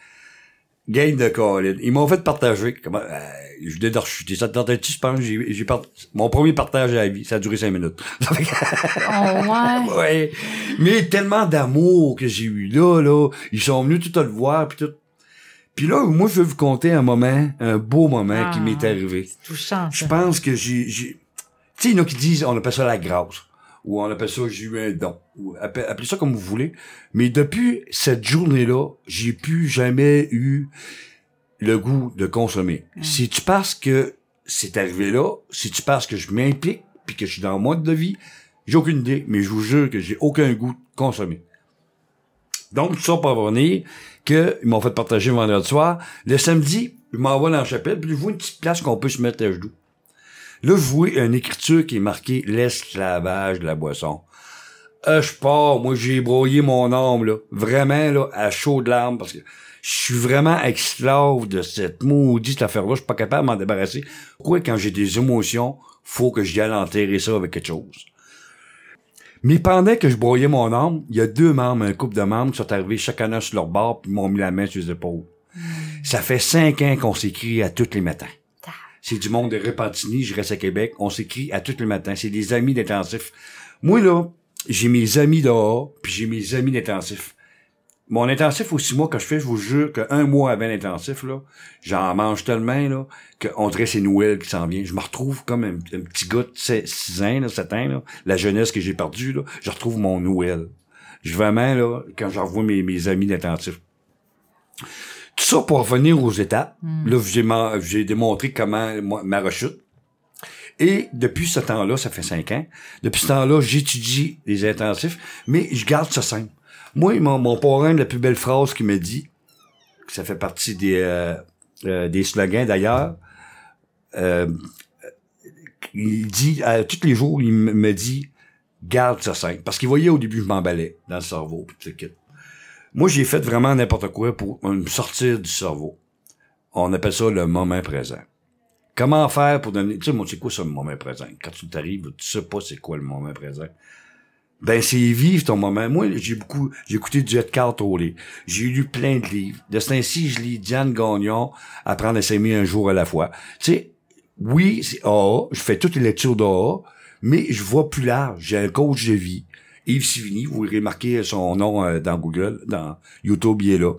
Gain de Colin. Ils m'ont fait partager. Comment, euh, je venais de rechuter. Ça te tentait-tu, je pense? J'ai, j'ai part- mon premier partage à la vie. Ça a duré cinq minutes. Oh ouais. ouais. Mais tellement d'amour que j'ai eu là, là. Ils sont venus tout à le voir, puis tout. Puis là, moi, je vais vous conter un moment, un beau moment qui Ah. m'est arrivé. Touchant Je pense que j'ai, j'ai... Tu sais, il y en a qui disent, on appelle ça la grâce. Ou on appelle ça, j'ai eu un don. Ou appelez, appelez ça comme vous voulez. Mais depuis cette journée-là, j'ai plus jamais eu le goût de consommer. Si tu penses que c'est arrivé là, si tu penses que je m'implique, puis que je suis dans le mode de vie, j'ai aucune idée, mais je vous jure que j'ai aucun goût de consommer. Donc, tout ça pour revenir, que ils m'ont fait partager le vendredi soir. Le samedi, je m'envoie dans la chapelle, puis je vois une petite place qu'on peut se mettre à genoux. Là, je vois une écriture qui est marquée l'esclavage de la boisson. Euh, je pars, moi j'ai broyé mon âme, là. Vraiment, là, à chaud de larmes, parce que je suis vraiment esclave de cette maudite affaire-là. Je suis pas capable de m'en débarrasser. Pourquoi, quand j'ai des émotions, faut que j'y aille enterrer ça avec quelque chose? Mais pendant que je broyais mon âme, il y a deux membres, un couple de membres qui sont arrivés chacun sur leur bord puis m'ont mis la main sur les épaules. Ça fait cinq ans qu'on s'écrit à tous les matins. C'est du monde de Repentigny, je reste à Québec. On s'écrit à tous les matins. C'est des amis d'intensif. Moi, là, j'ai mes amis dehors, puis j'ai mes amis d'intensif. Mon intensif aux six mois que je fais, je vous jure qu'un mois avant l'intensif, là, j'en mange tellement, là, qu'on dirait c'est Noël qui s'en vient. Je me retrouve comme un, un petit gars de 6 ans, là, 7 ans, là, la jeunesse que j'ai perdue, là, je retrouve mon Noël. Je vraiment, là, quand je revois mes, mes amis d'intensif. Tout ça pour revenir aux étapes. Là, j'ai, démontré comment moi, ma rechute. Et depuis ce temps-là, ça fait cinq ans, depuis ce temps-là, j'étudie les intensifs, mais je garde ça simple. Moi, mon, mon parrain, la plus belle phrase qu'il me dit, que ça fait partie des, euh, euh, des slogans d'ailleurs, euh, il dit, à, tous les jours, il me dit, garde ça simple. Parce qu'il voyait au début, je m'emballais dans le cerveau, pis tout. Moi, j'ai fait vraiment n'importe quoi pour me sortir du cerveau. On appelle ça le moment présent. Comment faire pour donner... Tu sais, moi, c'est quoi ça, le moment présent? Quand tu t'arrives, tu sais pas c'est quoi le moment présent. Ben, c'est vivre ton moment. Moi, j'ai beaucoup... J'ai écouté du Edgar Tollé. J'ai lu plein de livres. De ce temps-ci, je lis Diane Gagnon, Apprendre à s'aimer un jour à la fois. Tu sais, oui, c'est AA. Je fais toutes les lectures d'AA, mais je vois plus large. J'ai un coach de vie. Yves Sivigny, vous verrez marquer son nom euh, dans Google, dans YouTube, il est là.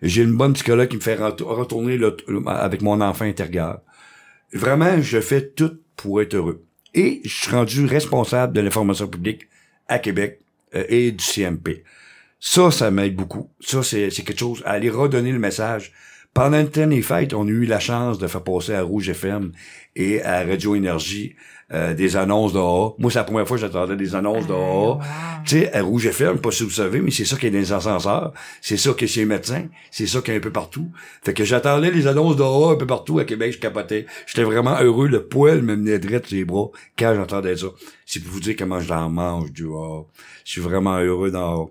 J'ai une bonne psychologue qui me fait ret- retourner le- avec mon enfant intérieur. Vraiment, je fais tout pour être heureux. Et je suis rendu responsable de l'information publique à Québec euh, et du CMP. Ça, ça m'aide beaucoup. Ça, c'est quelque chose. à Aller redonner le message. Pendant le temps des on a eu la chance de faire passer à Rouge FM et à Radio Énergie euh, des annonces d'AA. Moi, c'est la première fois que j'attendais des annonces d'AA. Tu sais, à Rouge FM, pas si vous savez, mais c'est ça qui est dans les ascenseurs. C'est ça qui est chez les médecins. C'est ça qui est un peu partout. Fait que j'attendais les annonces d'AA un peu partout à Québec, je capotais. J'étais vraiment heureux. Le poil me menait direct sur les bras quand j'entendais ça. C'est pour vous dire comment je l'en mange du AA. Je suis vraiment heureux dans AA.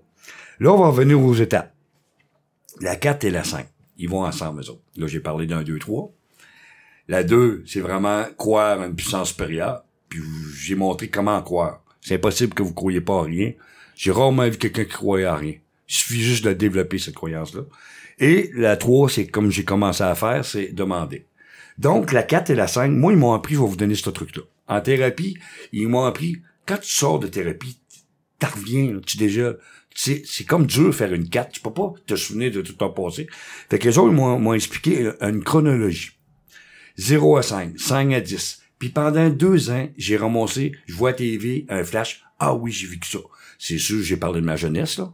Là, on va revenir aux étapes. La 4 et la 5. Ils vont ensemble, eux autres. Là, j'ai parlé d'un 2, 3. La 2, c'est vraiment croire à une puissance supérieure. Puis j'ai montré comment croire. C'est impossible que vous croyez pas à rien. J'ai rarement vu quelqu'un qui croyait à rien. Il suffit juste de développer cette croyance-là. Et la 3, c'est comme j'ai commencé à faire, c'est demander. Donc, la 4 et la 5, moi, ils m'ont appris, je vais vous donner ce truc-là. En thérapie, ils m'ont appris, quand tu sors de thérapie, t'en reviens, tu déjà, c'est, c'est comme dur faire une 4. Tu peux pas te souvenir de tout ton passé. Fait que les autres, ils m'ont, m'ont expliqué une chronologie. 0 à 5, 5 à 10. Puis pendant deux ans, j'ai ramassé, je vois à TV, un flash. Ah oui, j'ai vécu ça. C'est sûr, j'ai parlé de ma jeunesse, là,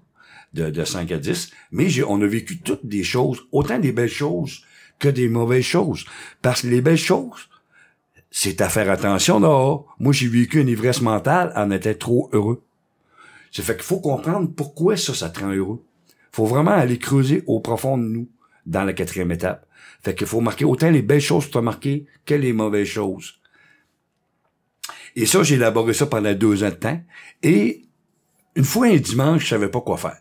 de, de 5 à 10. Mais on a vécu toutes des choses, autant des belles choses que des mauvaises choses. Parce que les belles choses, c'est à faire attention là. Moi, j'ai vécu une ivresse mentale en étant trop heureux. Ça fait qu'il faut comprendre pourquoi ça, ça te rend heureux. faut vraiment aller creuser au profond de nous dans la quatrième étape. Fait qu'il faut marquer autant les belles choses que tu as marquées que les mauvaises choses. Et ça, j'ai élaboré ça pendant deux ans de temps. Et une fois un dimanche, je savais pas quoi faire.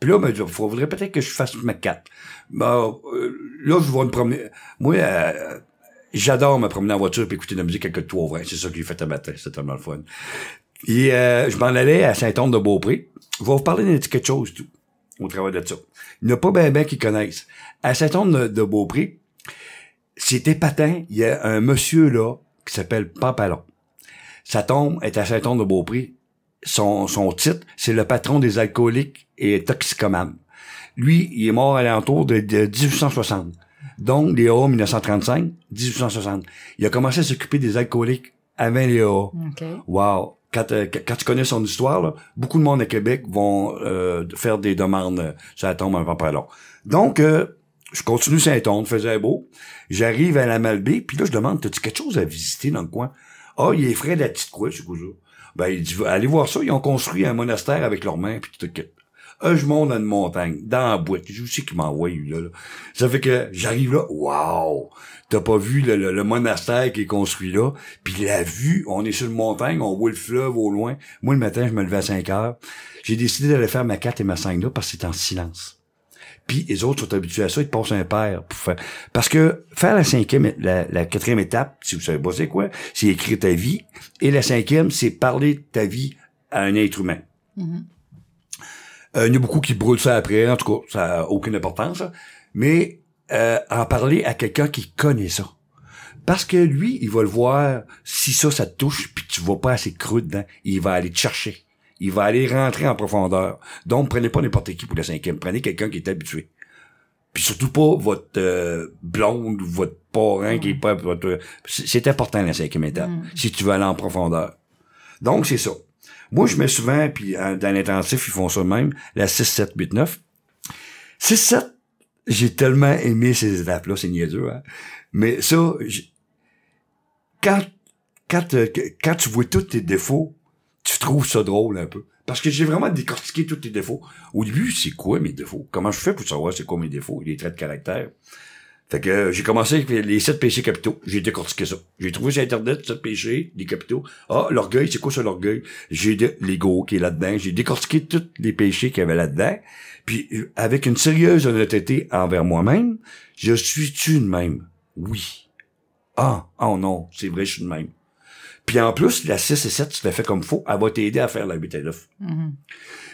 Puis là, ben, il faudrait peut-être que je fasse ma carte. Ben, euh, là, je vais me promener. Moi, euh, j'adore me promener en voiture et écouter de la musique avec toit ouvert. C'est ça que j'ai fait un matin. C'était tellement le fun. Et euh, je m'en allais à Saint-Anne-de-Beaupré. Je vais vous parler d'un quelque chose, tout, au travail de ça. Il n'y a pas bien ben qui connaissent. À Saint-Anne-de-Beaupré, c'est épatant. Il y a un monsieur là qui s'appelle Pampalon. Sa tombe est à Saint-Anne-de-Beaupré. Son, son titre, c'est le patron des alcooliques et toxicomanes. Lui, il est mort à l'entour de, de 1860. Donc, les AA 1935, 1860. Il a commencé à s'occuper des alcooliques avant les AA. OK. Wow. Quand, euh, quand tu connais son histoire, là, beaucoup de monde à Québec vont euh, faire des demandes sur la tombe avant pas long. Donc, euh, je continue Saint-Onde, faisait beau. J'arrive à la Malbaie, puis là, je demande, t'as-tu quelque chose à visiter dans le coin? Ah, il est frais de la petite quoi ça? Ben, il dit, allez voir ça, ils ont construit un monastère avec leurs mains, puis tout. Ah, je monte dans une montagne, dans la boîte. Je sais qu'il m'envoie, là. Ça fait que j'arrive là, wow! T'as pas vu le monastère qui est construit là, puis la vue, on est sur une montagne, on voit le fleuve au loin. Moi, le matin, je me levais à 5 heures. J'ai décidé d'aller faire ma 4 et ma 5 là, parce que c'est en silence. Puis les autres sont habitués à ça, ils te passent un père pour faire. Parce que faire la cinquième, la, la quatrième étape, si vous savez pas c'est quoi, c'est écrire ta vie. Et la cinquième, c'est parler de ta vie à un être humain. Euh, il y en a beaucoup qui brûlent ça après, en tout cas, ça n'a aucune importance. ça. Mais euh, en parler à quelqu'un qui connaît ça. Parce que lui, il va le voir, si ça, ça te touche, puis tu vas pas assez creux dedans, il va aller te chercher. Il va aller rentrer en profondeur. Donc, prenez pas n'importe qui pour la cinquième. Prenez quelqu'un qui est habitué. Puis surtout pas votre euh, blonde ou votre parent qui est pas votre... C'est important la cinquième étape, si tu veux aller en profondeur. Donc, c'est ça. Moi, je mets souvent, puis euh, dans l'intensif, ils font ça même, la 6, 7, 8, 9. 6, 7, j'ai tellement aimé ces étapes-là, c'est niaiseux, hein. Mais ça, quand, quand, euh, quand tu vois tous tes défauts, tu trouves ça drôle un peu. Parce que j'ai vraiment décortiqué tous tes défauts. Au début, c'est quoi mes défauts? Comment je fais pour savoir c'est quoi mes défauts, les traits de caractère? Fait que euh, j'ai commencé avec les- sept péchés capitaux. J'ai décortiqué ça. J'ai trouvé sur Internet sept péchés, les capitaux. Ah, l'orgueil, c'est quoi ça l'orgueil? J'ai l'ego qui est là-dedans. J'ai décortiqué tous les péchés qu'il y avait là-dedans. Puis euh, avec une sérieuse honnêteté envers moi-même, je suis-tu de même? Oui. Ah, oh non, c'est vrai, je suis de même. Puis en plus, la 6 et 7, tu l'as fait comme faut, elle va t'aider à faire la 8 et 9. Mhm.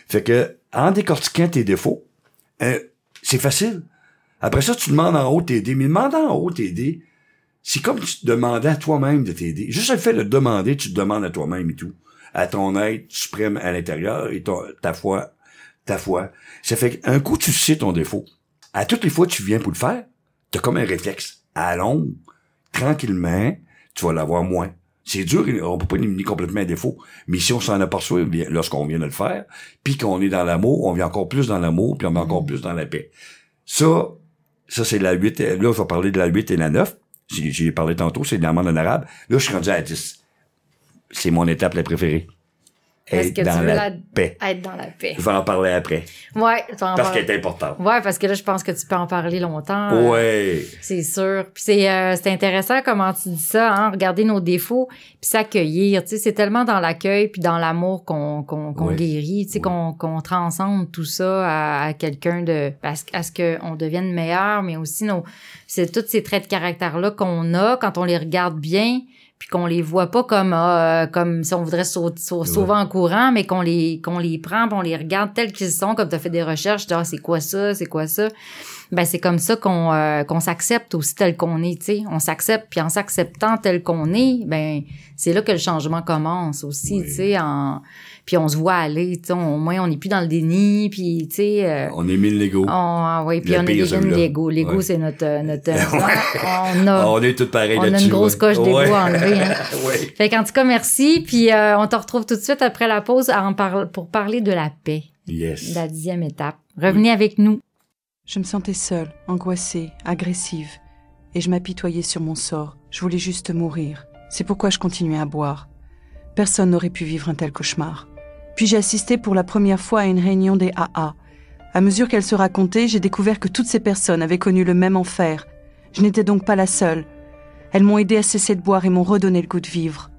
Fait que, en décortiquant tes défauts, euh, c'est facile. Après ça, tu demandes en haut de t'aider. Mais demander en haut de t'aider, c'est comme si tu demandais à toi-même de t'aider. Juste le fait de demander, tu te demandes à toi-même et tout. À ton être suprême à l'intérieur et ton- ta foi, ta foi. Ça fait qu'un coup, tu sais ton défaut. À toutes les fois que tu viens pour le faire, t'as comme un réflexe. À long, tranquillement, tu vas l'avoir moins. C'est dur, on peut pas éliminer complètement un défaut. Mais si on s'en aperçoit lorsqu'on vient de le faire, puis qu'on est dans l'amour, on vient encore plus dans l'amour, puis on vient encore plus dans la paix. Ça, ça c'est la 8, et- là, je vais parler de la 8 et la 9. J'ai j'ai parlé tantôt, c'est de l'amende en arabe. Là, je suis rendu à la 10. C'est mon étape la préférée. Est-ce Être que tu dans veux la, la- paix. Être dans la paix? Je vais en parler après. Ouais, tu vas en Parce parler. qu'elle est importante. Ouais, parce que là, je pense que tu peux en parler longtemps. euh, Ouais. C'est sûr. Puis c'est euh, c'est intéressant comment tu dis ça, hein, regarder nos défauts puis s'accueillir. Tu sais, c'est tellement dans l'accueil puis dans l'amour qu'on qu'on qu'on Ouais. guérit, tu sais, Ouais. qu'on qu'on transcende tout ça à, à quelqu'un de à ce, à ce que on devienne meilleur, mais aussi nos c'est tous ces traits de caractère là qu'on a quand on les regarde bien puis qu'on les voit pas comme euh, comme si on voudrait sau- sau- sauver en courant mais qu'on les qu'on les prend puis on les regarde tels qu'ils sont comme tu as fait des recherches ah, c'est quoi ça c'est quoi ça? Ben c'est comme ça qu'on euh, qu'on s'accepte aussi tel qu'on est, tu sais. On s'accepte, puis en s'acceptant tel qu'on est, ben c'est là que le changement commence aussi, Oui. tu sais. En... Puis on se voit aller, tu sais. Au moins, on n'est plus dans le déni, puis tu sais. euh, On est mis le Lego. on, ah oui, puis Le on pire, une celui-là. Lego. Lego, Ouais. c'est notre... euh, notre Ouais. On a... on est tous pareils on a là-dessus. une grosse ouais. coche d'égo Ouais. enlevée, hein. ouais. Fait qu'en tout cas, merci. Puis euh, on te retrouve tout de suite après la pause à en parle- pour parler de la paix, Yes. la dixième étape. Revenez avec nous. Je me sentais seule, angoissée, agressive, et je m'apitoyais sur mon sort. Je voulais juste mourir. C'est pourquoi je continuais à boire. Personne n'aurait pu vivre un tel cauchemar. Puis j'ai assisté pour la première fois à une réunion des AA. À mesure qu'elle se racontait, j'ai découvert que toutes ces personnes avaient connu le même enfer. Je n'étais donc pas la seule. Elles m'ont aidé à cesser de boire et m'ont redonné le goût de vivre.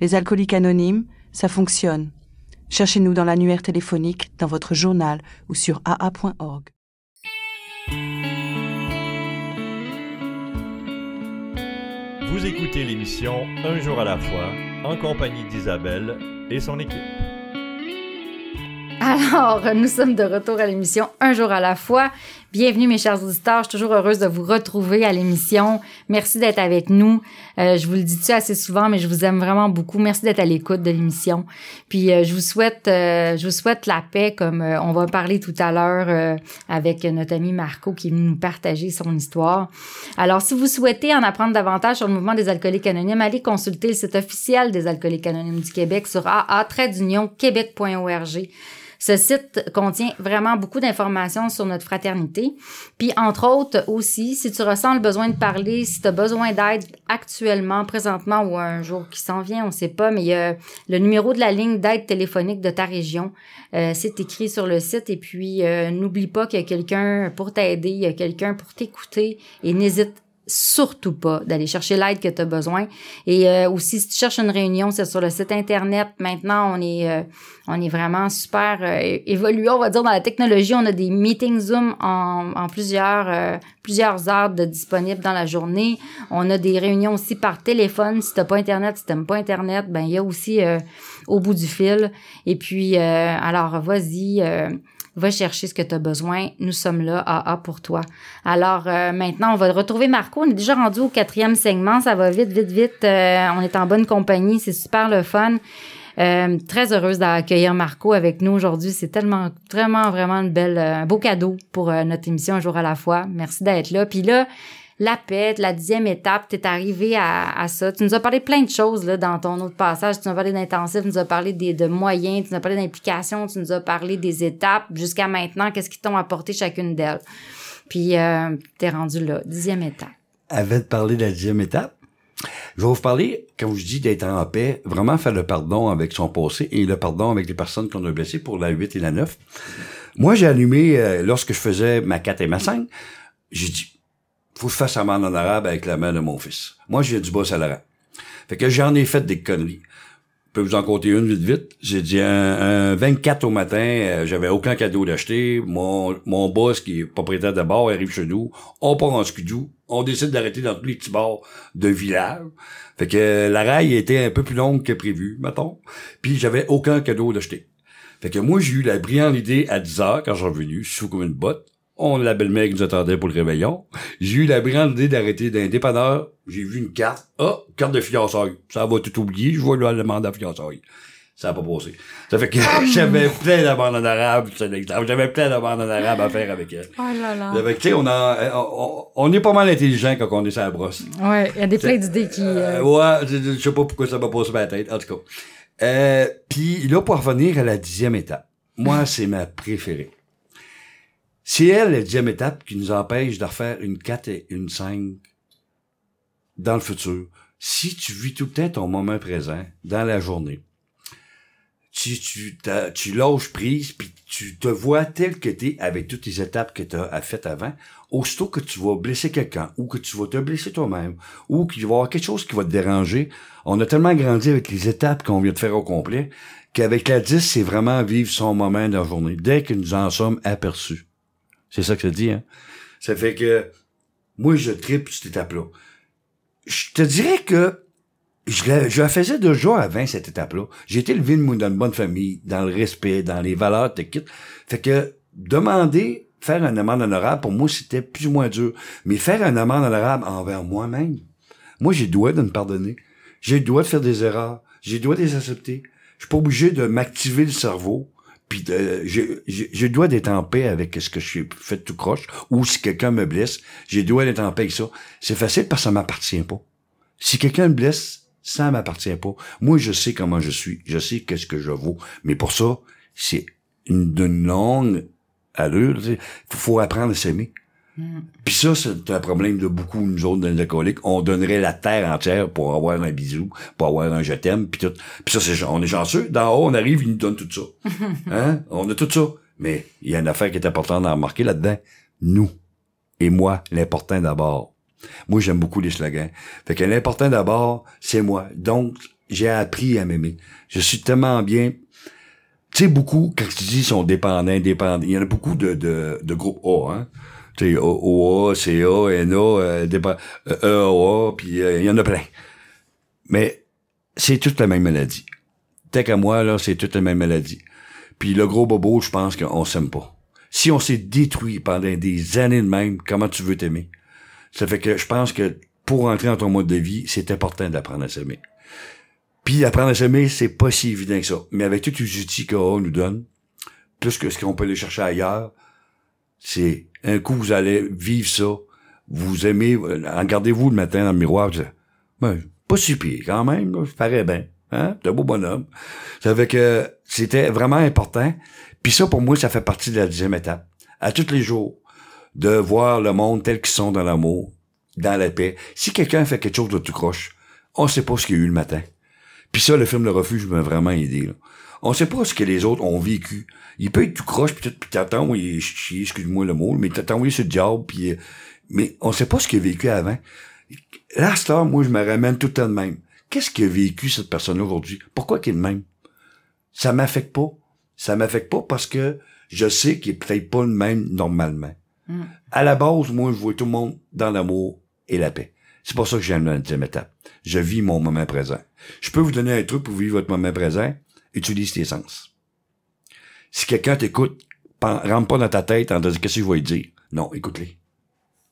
Les alcooliques anonymes, ça fonctionne. Cherchez-nous dans l'annuaire téléphonique, dans votre journal ou sur aa.org. Vous écoutez l'émission Un jour à la fois en compagnie d'Isabelle et son équipe. Alors, nous sommes de retour à l'émission Un jour à la fois. Bienvenue, mes chers auditeurs. Je suis toujours heureuse de vous retrouver à l'émission. Merci d'être avec nous. Euh, je vous le dis-tu assez souvent, mais je vous aime vraiment beaucoup. Merci d'être à l'écoute de l'émission. Puis, euh, je vous souhaite, euh, je vous souhaite la paix, comme euh, on va parler tout à l'heure euh, avec notre ami Marco qui est nous partager son histoire. Alors, si vous souhaitez en apprendre davantage sur le mouvement des alcooliques anonymes, allez consulter le site officiel des alcooliques anonymes du Québec sur aa-québec.org. Ce site contient vraiment beaucoup d'informations sur notre fraternité. Puis, entre autres, aussi, si tu ressens le besoin de parler, si tu as besoin d'aide actuellement, présentement ou un jour qui s'en vient, on sait pas, mais le numéro de la ligne d'aide téléphonique de ta région. Euh, c'est écrit sur le site. Et puis, euh, n'oublie pas qu'il y a quelqu'un pour t'aider, il y a quelqu'un pour t'écouter et n'hésite surtout pas d'aller chercher l'aide que tu as besoin. Et euh, aussi, si tu cherches une réunion, c'est sur le site Internet. Maintenant, on est, euh, on est vraiment super euh, évolué, on va dire, dans la technologie. On a des meetings Zoom en, plusieurs, euh, plusieurs heures de disponibles dans la journée. On a des réunions aussi par téléphone. Si t'as pas Internet, si t'aimes pas Internet, ben il y a aussi au bout du fil. Et puis, alors, vas-y. Va chercher ce que tu as besoin. Nous sommes là, AA, pour toi. Alors, euh, maintenant, on va retrouver Marco. On est déjà rendu au quatrième segment. Ça va vite, vite, vite. Euh, on est en bonne compagnie. C'est super le fun. Euh, très heureuse d'accueillir Marco avec nous aujourd'hui. C'est tellement, vraiment, vraiment une belle, un beau cadeau pour notre émission Un jour à la fois. Merci d'être là. Puis là, la paix, la dixième étape, tu es arrivé à, à, ça. Tu nous as parlé plein de choses là, dans ton autre passage. Tu nous as parlé d'intensif, tu nous as parlé des, de moyens, tu nous as parlé d'implication, tu nous as parlé des étapes jusqu'à maintenant, qu'est-ce qui t'ont apporté chacune d'elles? Puis euh, tu rendu là, dixième étape. Avant de parler de la dixième étape, je vais vous parler, quand je dis d'être en paix, vraiment faire le pardon avec son passé et le pardon avec les personnes qu'on a blessées pour la 8 et la 9. Moi, j'ai allumé, euh, lorsque je faisais ma 4 et ma 5, j'ai dit, faut que je fasse amende en arabe avec la main de mon fils. Moi, j'ai du bas salariat. Fait que j'en ai fait des conneries. Je peux vous en compter une vite vite. J'ai dit un, 24 au matin, euh, j'avais aucun cadeau d'acheter. Mon, mon boss, qui est propriétaire de bar, arrive chez nous. On part en skidoo. On décide d'arrêter dans tous les petits bars de village. Fait que la raille était un peu plus longue que prévu, mettons. Puis j'avais aucun cadeau d'acheter. Fait que moi, j'ai eu la brillante idée à 10 heures, quand j'en revenu, sous comme une botte. On la belle-mère qui nous attendait pour le réveillon. J'ai eu la brillante idée d'arrêter d'un dépanneur. J'ai vu une carte. Ah, carte de fiançailles. Ça va tout oublier. Je vois le demande de fiançailles. Ça n'a pas passé. Ça fait que j'avais plein d'amendes en arabe, J'avais plein d'amendes en arabe à faire avec elle. Oh là là. Ça fait que, on, a, on, on, est pas mal intelligent quand on est sur la brosse. Ouais, il y a des plein d'idées qui... Euh... ouais, je, je sais pas pourquoi ça m'a passé la tête. En tout cas. Euh, puis là, pour revenir à la dixième étape. Moi, c'est ma préférée. C'est elle, la dixième étape, qui nous empêche de refaire une 4 et une 5 dans le futur. Si tu vis tout le temps ton moment présent, dans la journée, tu, tu, tu lâches prise, puis tu te vois tel que t'es avec toutes les étapes que tu as faites avant, aussitôt que tu vas blesser quelqu'un, ou que tu vas te blesser toi-même, ou qu'il va y avoir quelque chose qui va te déranger, on a tellement grandi avec les étapes qu'on vient de faire au complet, qu'avec la 10, c'est vraiment vivre son moment dans la journée, dès que nous en sommes aperçus. C'est ça que ça dit, hein. Ça fait que moi, je tripe cette étape-là. Je te dirais que je la, je faisais déjà avant cette étape-là. J'ai été élevé dans une bonne famille, dans le respect, dans les valeurs de kit. Fait que demander faire un amende honorable, pour moi, c'était plus ou moins dur. Mais faire un amende honorable envers moi-même, moi, j'ai le droit de me pardonner. J'ai le droit de faire des erreurs. J'ai le droit de les accepter. Je suis pas obligé de m'activer le cerveau puis j'ai le droit d'être en paix avec ce que je suis fait tout croche, ou si quelqu'un me blesse, j'ai le droit d'être en paix avec ça. C'est facile parce que ça m'appartient pas. Si quelqu'un me blesse, ça m'appartient pas. Moi, je sais comment je suis, je sais qu'est-ce que je vaux. Mais pour ça, c'est une, longue allure. Il faut apprendre à s'aimer. Mm. Puis ça, c'est un problème de beaucoup, nous autres, dans les alcooliques. On donnerait la terre entière pour avoir un bisou, pour avoir un je t'aime, puis tout. Puis ça, c'est, on est chanceux. D'en haut, on arrive, ils nous donnent tout ça. hein? On a tout ça. Mais il y a une affaire qui est importante à remarquer là-dedans. Nous. Et moi, l'important d'abord. Moi, j'aime beaucoup les slogans. Fait que l'important d'abord, c'est moi. Donc, j'ai appris à m'aimer. Je suis tellement bien. Tu sais, beaucoup, quand tu dis sont dépendants, dépendants, il y en a beaucoup de, de, de groupes A, hein tu sais, OA, CA, NA, EAA, puis euh, il y en a plein. Mais c'est toute la même maladie. Tant qu'à moi, là, c'est toute la même maladie. Puis le gros bobo, je pense qu'on s'aime pas. Si on s'est détruit pendant des années de même, comment tu veux t'aimer? Ça fait que je pense que pour entrer dans ton mode de vie, c'est important d'apprendre à s'aimer. Puis apprendre à s'aimer, c'est pas si évident que ça. Mais avec tous les outils qu'on nous donne, plus que ce qu'on peut aller chercher ailleurs, c'est un coup vous allez vivre ça, vous aimez, regardez-vous le matin dans le miroir, vous ben, pas si pire quand même, ça paraît bien, hein, un beau bonhomme. Ça fait que c'était vraiment important. Puis ça, pour moi, ça fait partie de la deuxième étape. À tous les jours, de voir le monde tel qu'ils sont dans l'amour, dans la paix. Si quelqu'un fait quelque chose de tout croche, on sait pas ce qu'il y a eu le matin. Puis ça, le film Le Refuge m'a vraiment aidé. Là. On sait pas ce que les autres ont vécu. Il peut être tout croche, puis t'attends, chier, excuse-moi le mot, mais t'attends envoyé ce diable, puis... Euh, mais on sait pas ce qu'il a vécu avant. Là, star, moi, je me ramène tout le temps de même. Qu'est-ce qu'il a vécu, cette personne aujourd'hui? Pourquoi qu'il est de même? Ça m'affecte pas. Ça m'affecte pas parce que je sais qu'il est peut-être pas le même normalement. Hmm. À la base, moi, je vois tout le monde dans l'amour et la paix. C'est pour ça que j'aime la deuxième étape. Je vis mon moment présent. Je peux vous donner un truc pour vivre votre moment présent utilise tes sens. Si quelqu'un t'écoute, rentre pas dans ta tête en disant qu'est-ce que je vais dire? Non, écoute-les.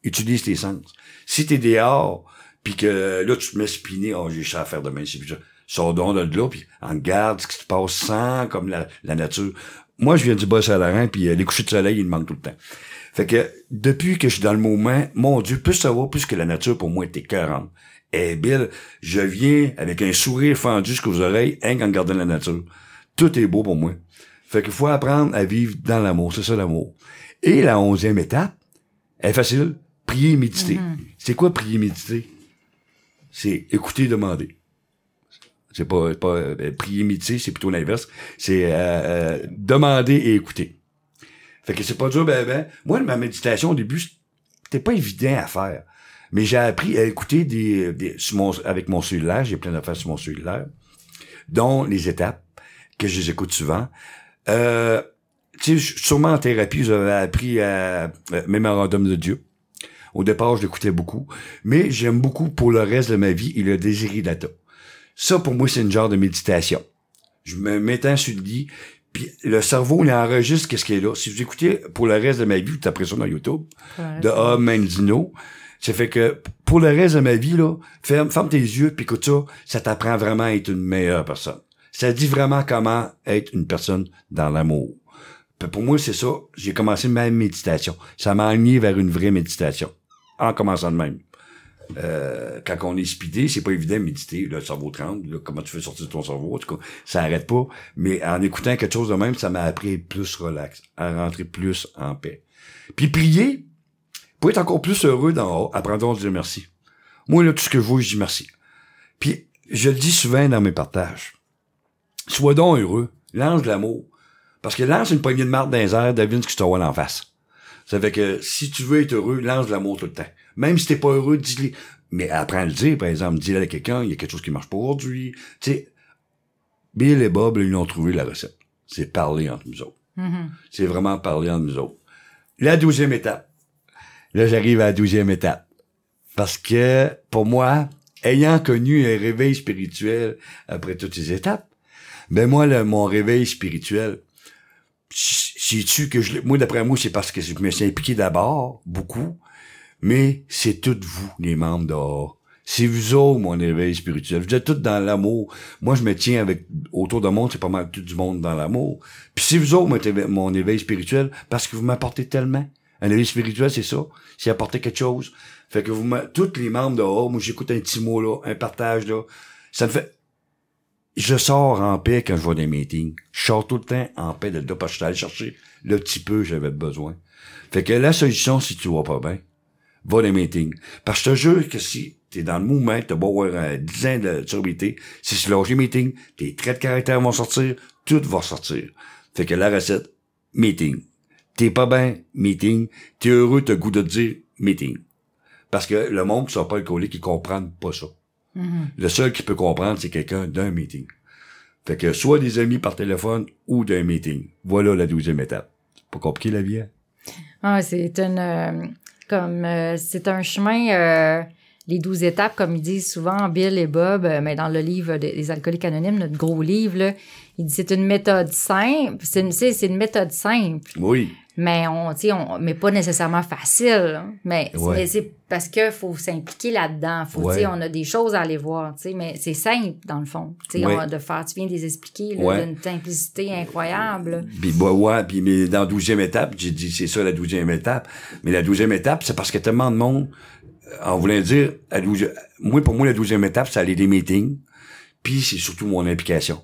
Utilise tes sens. Si t'es dehors, puis que là, tu te mets spiné, oh, j'ai ça à faire demain, c'est Sors donc de là, puis en garde ce qui se passe sans comme la, la nature. Moi, je viens du Bas-Saint-Laurent, puis euh, les couchers de soleil, ils me manquent tout le temps. Fait que depuis que je suis dans le moment, mon Dieu, plus ça va, plus que la nature pour moi est écœurante. Et Bill, je viens avec un sourire fendu jusqu'aux oreilles, hein, en regardant la nature. Tout est beau pour moi. Fait qu'il faut apprendre à vivre dans l'amour, c'est ça l'amour. Et la onzième étape, elle est facile, prier et méditer. C'est quoi prier et méditer? C'est écouter, demander. C'est pas, pas euh, prier, méditer, c'est plutôt l'inverse. C'est euh, euh, demander et écouter. Fait que c'est pas dur, ben, ben. Moi, ma méditation, au début, c'était pas évident à faire. Mais j'ai appris à écouter des, des mon- avec mon cellulaire. J'ai plein d'affaires sur mon cellulaire, dont les étapes, que je les écoute souvent. Euh, tu sais, sûrement en thérapie, j'avais appris à euh, Mémorandum de Dieu. Au départ, je l'écoutais beaucoup. Mais j'aime beaucoup pour le reste de ma vie et le Desiridata. Ça, pour moi, c'est une genre de méditation. Je me mettais sur le lit, puis le cerveau, il enregistre qu'est-ce qui est là. Si vous écoutez pour le reste de ma vie, vous tapez ça dans YouTube, de A. Mendino, ça fait que pour le reste de ma vie, là, ferme, ferme tes yeux, puis écoute ça, ça t'apprend vraiment à être une meilleure personne. Ça dit vraiment comment être une personne dans l'amour. Pour moi, c'est ça. J'ai commencé ma méditation. Ça m'a amené vers une vraie méditation. En commençant de même. Euh, quand on est speedé, c'est pas évident de méditer. Le cerveau tremble. comment tu fais sortir de ton cerveau? En tout ça arrête pas. Mais en écoutant quelque chose de même, ça m'a appris plus relax, à rentrer plus en paix. Puis prier, pour être encore plus heureux d'en haut, apprendons à dire merci. Moi, là, tout ce que je veux, je dis merci. Puis, je le dis souvent dans mes partages. Sois donc heureux. Lance de l'amour. Parce que lance une poignée de marde dans les airs, devine ce que tu t'envoies en face. Ça fait que si tu veux être heureux, lance de l'amour tout le temps. Même si t'es pas heureux, dis-le. Mais apprends à le dire, par exemple. Dis-le à quelqu'un, il y a quelque chose qui marche pas aujourd'hui. Tu sais, Bill et Bob, là, ils ont trouvé la recette. C'est parler entre nous autres. C'est vraiment parler entre nous autres. La douzième étape. Là, j'arrive à la douzième étape. Parce que, pour moi, ayant connu un réveil spirituel après toutes ces étapes, ben moi, le- mon réveil spirituel, sais-tu que je moi, d'après moi, c'est parce que je me suis impliqué d'abord, beaucoup, mais c'est toutes vous, les membres dehors. C'est vous autres, mon éveil spirituel. Vous êtes tous dans l'amour. Moi, je me tiens avec, autour de monde, c'est pas mal tout du monde dans l'amour. Puis c'est vous autres, mon éveil, mon éveil spirituel, parce que vous m'apportez tellement. Un éveil spirituel, c'est ça. C'est apporter quelque chose. Fait que vous tous les membres dehors, moi, j'écoute un petit mot là, un partage là. Ça me fait, je sors en paix quand je vois des meetings. Je sors tout le temps en paix de là parce que je suis allé chercher le petit peu que j'avais besoin. Fait que la solution, si tu vas pas bien, va des meetings. Parce que je te jure que si t'es dans le mouvement, t'as beau avoir euh, 10 ans de sobriété, si tu lâches les meetings, tes traits de caractère vont sortir, tout va sortir. Fait que la recette, meeting. T'es pas bien, meeting. T'es heureux, t'as goût de dire, meeting. Parce que le monde qui sont pas alcooliques, ils comprennent pas ça. Le seul qui peut comprendre, c'est quelqu'un d'un meeting. Fait que soit des amis par téléphone ou d'un meeting. Voilà la douzième étape. C'est pas compliqué la vie, hein? Ah, c'est une euh, comme euh, c'est un chemin euh, les douze étapes comme ils disent souvent Bill et Bob euh, mais dans le livre des, alcooliques anonymes notre gros livre là, il dit c'est une méthode simple c'est une une méthode simple Oui. Mais on on mais pas nécessairement facile mais, Ouais. mais c'est parce que faut s'impliquer là-dedans faut Ouais. on a des choses à aller voir mais c'est simple dans le fond Ouais. on de faire tu viens de les expliquer d'une simplicité incroyable Puis bah, ouais, puis mais dans la douzième étape, j'ai dit c'est ça la douzième étape. Mais la douzième étape, c'est parce que tellement de monde, euh, en voulant dire, à douze- moi pour moi la douzième étape, c'est aller des meetings, puis c'est surtout mon implication.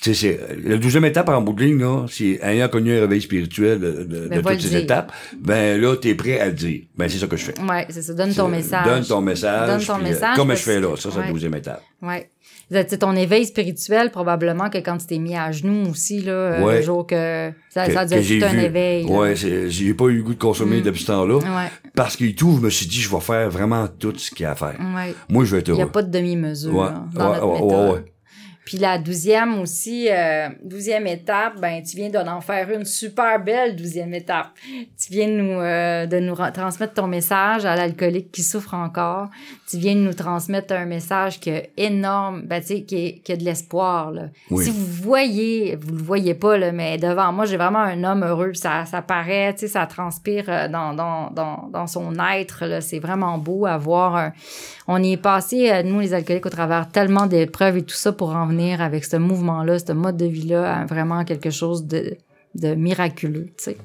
Sais, c'est la douzième étape en bout de ligne, là, c'est ayant connu un réveil spirituel de, de- Ben, de toutes ces dire. étapes, ben là, t'es prêt à le dire. Ben c'est ça que je fais. ouais c'est ça donne ton message Donne ton message. Donne ton puis, euh, message, Comme je fais là, ça c'est ouais. la douzième étape. Ouais. C'est ton éveil spirituel, probablement que quand tu t'es mis à genoux aussi, là, euh, Ouais. le jour que ça, Que- ça a dû être un vu. éveil. c'est- j'ai pas eu le goût de consommer Mm. depuis ce temps-là. Ouais. Parce que tout, je me suis dit, je vais faire vraiment tout ce qu'il y a à faire. Ouais. Moi, je vais être Il n'y a pas de demi-mesure dans notre méthode. Puis la douzième aussi, euh, douzième étape, ben tu viens d'en faire une super belle douzième étape. Tu viens de nous, euh, de nous ra- transmettre ton message à l'alcoolique qui souffre encore. Tu viens de nous transmettre un message qui est énorme, ben tu sais, qui, est- qui a de l'espoir, là. Oui. Si vous voyez, vous le voyez pas, là, mais devant moi, j'ai vraiment un homme heureux, ça, ça paraît, tu sais, ça transpire euh, dans, dans, dans, dans son être, là. C'est vraiment beau à voir. un- on y est passé, euh, nous, les alcooliques, au travers tellement d'épreuves et tout ça pour en venir avec ce mouvement-là, ce mode de vie-là, à vraiment quelque chose de, de miraculeux, tu sais.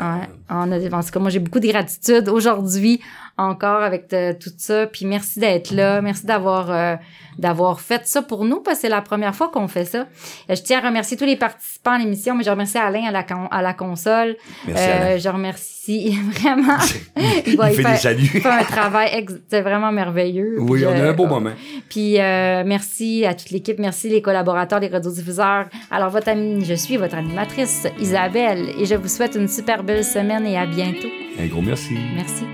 Ouais, on a, en tout cas, moi, j'ai beaucoup de gratitude aujourd'hui encore avec euh, tout ça. Puis merci d'être là. Merci d'avoir euh, d'avoir fait ça pour nous parce que c'est la première fois qu'on fait ça. Euh, je tiens à remercier tous les participants à l'émission, mais je remercie Alain à la, con- à la console. Merci, Euh, Alain. je remercie vraiment. Il va y fait faire- des saluts. il fait un travail c'est vraiment merveilleux. Oui, Puis, on a euh, un beau moment. puis euh, merci à toute l'équipe, merci les collaborateurs, les radiodiffuseurs. Alors votre amie, je suis votre animatrice Isabelle et je vous souhaite une super belle semaine et à bientôt. Un gros merci. Merci.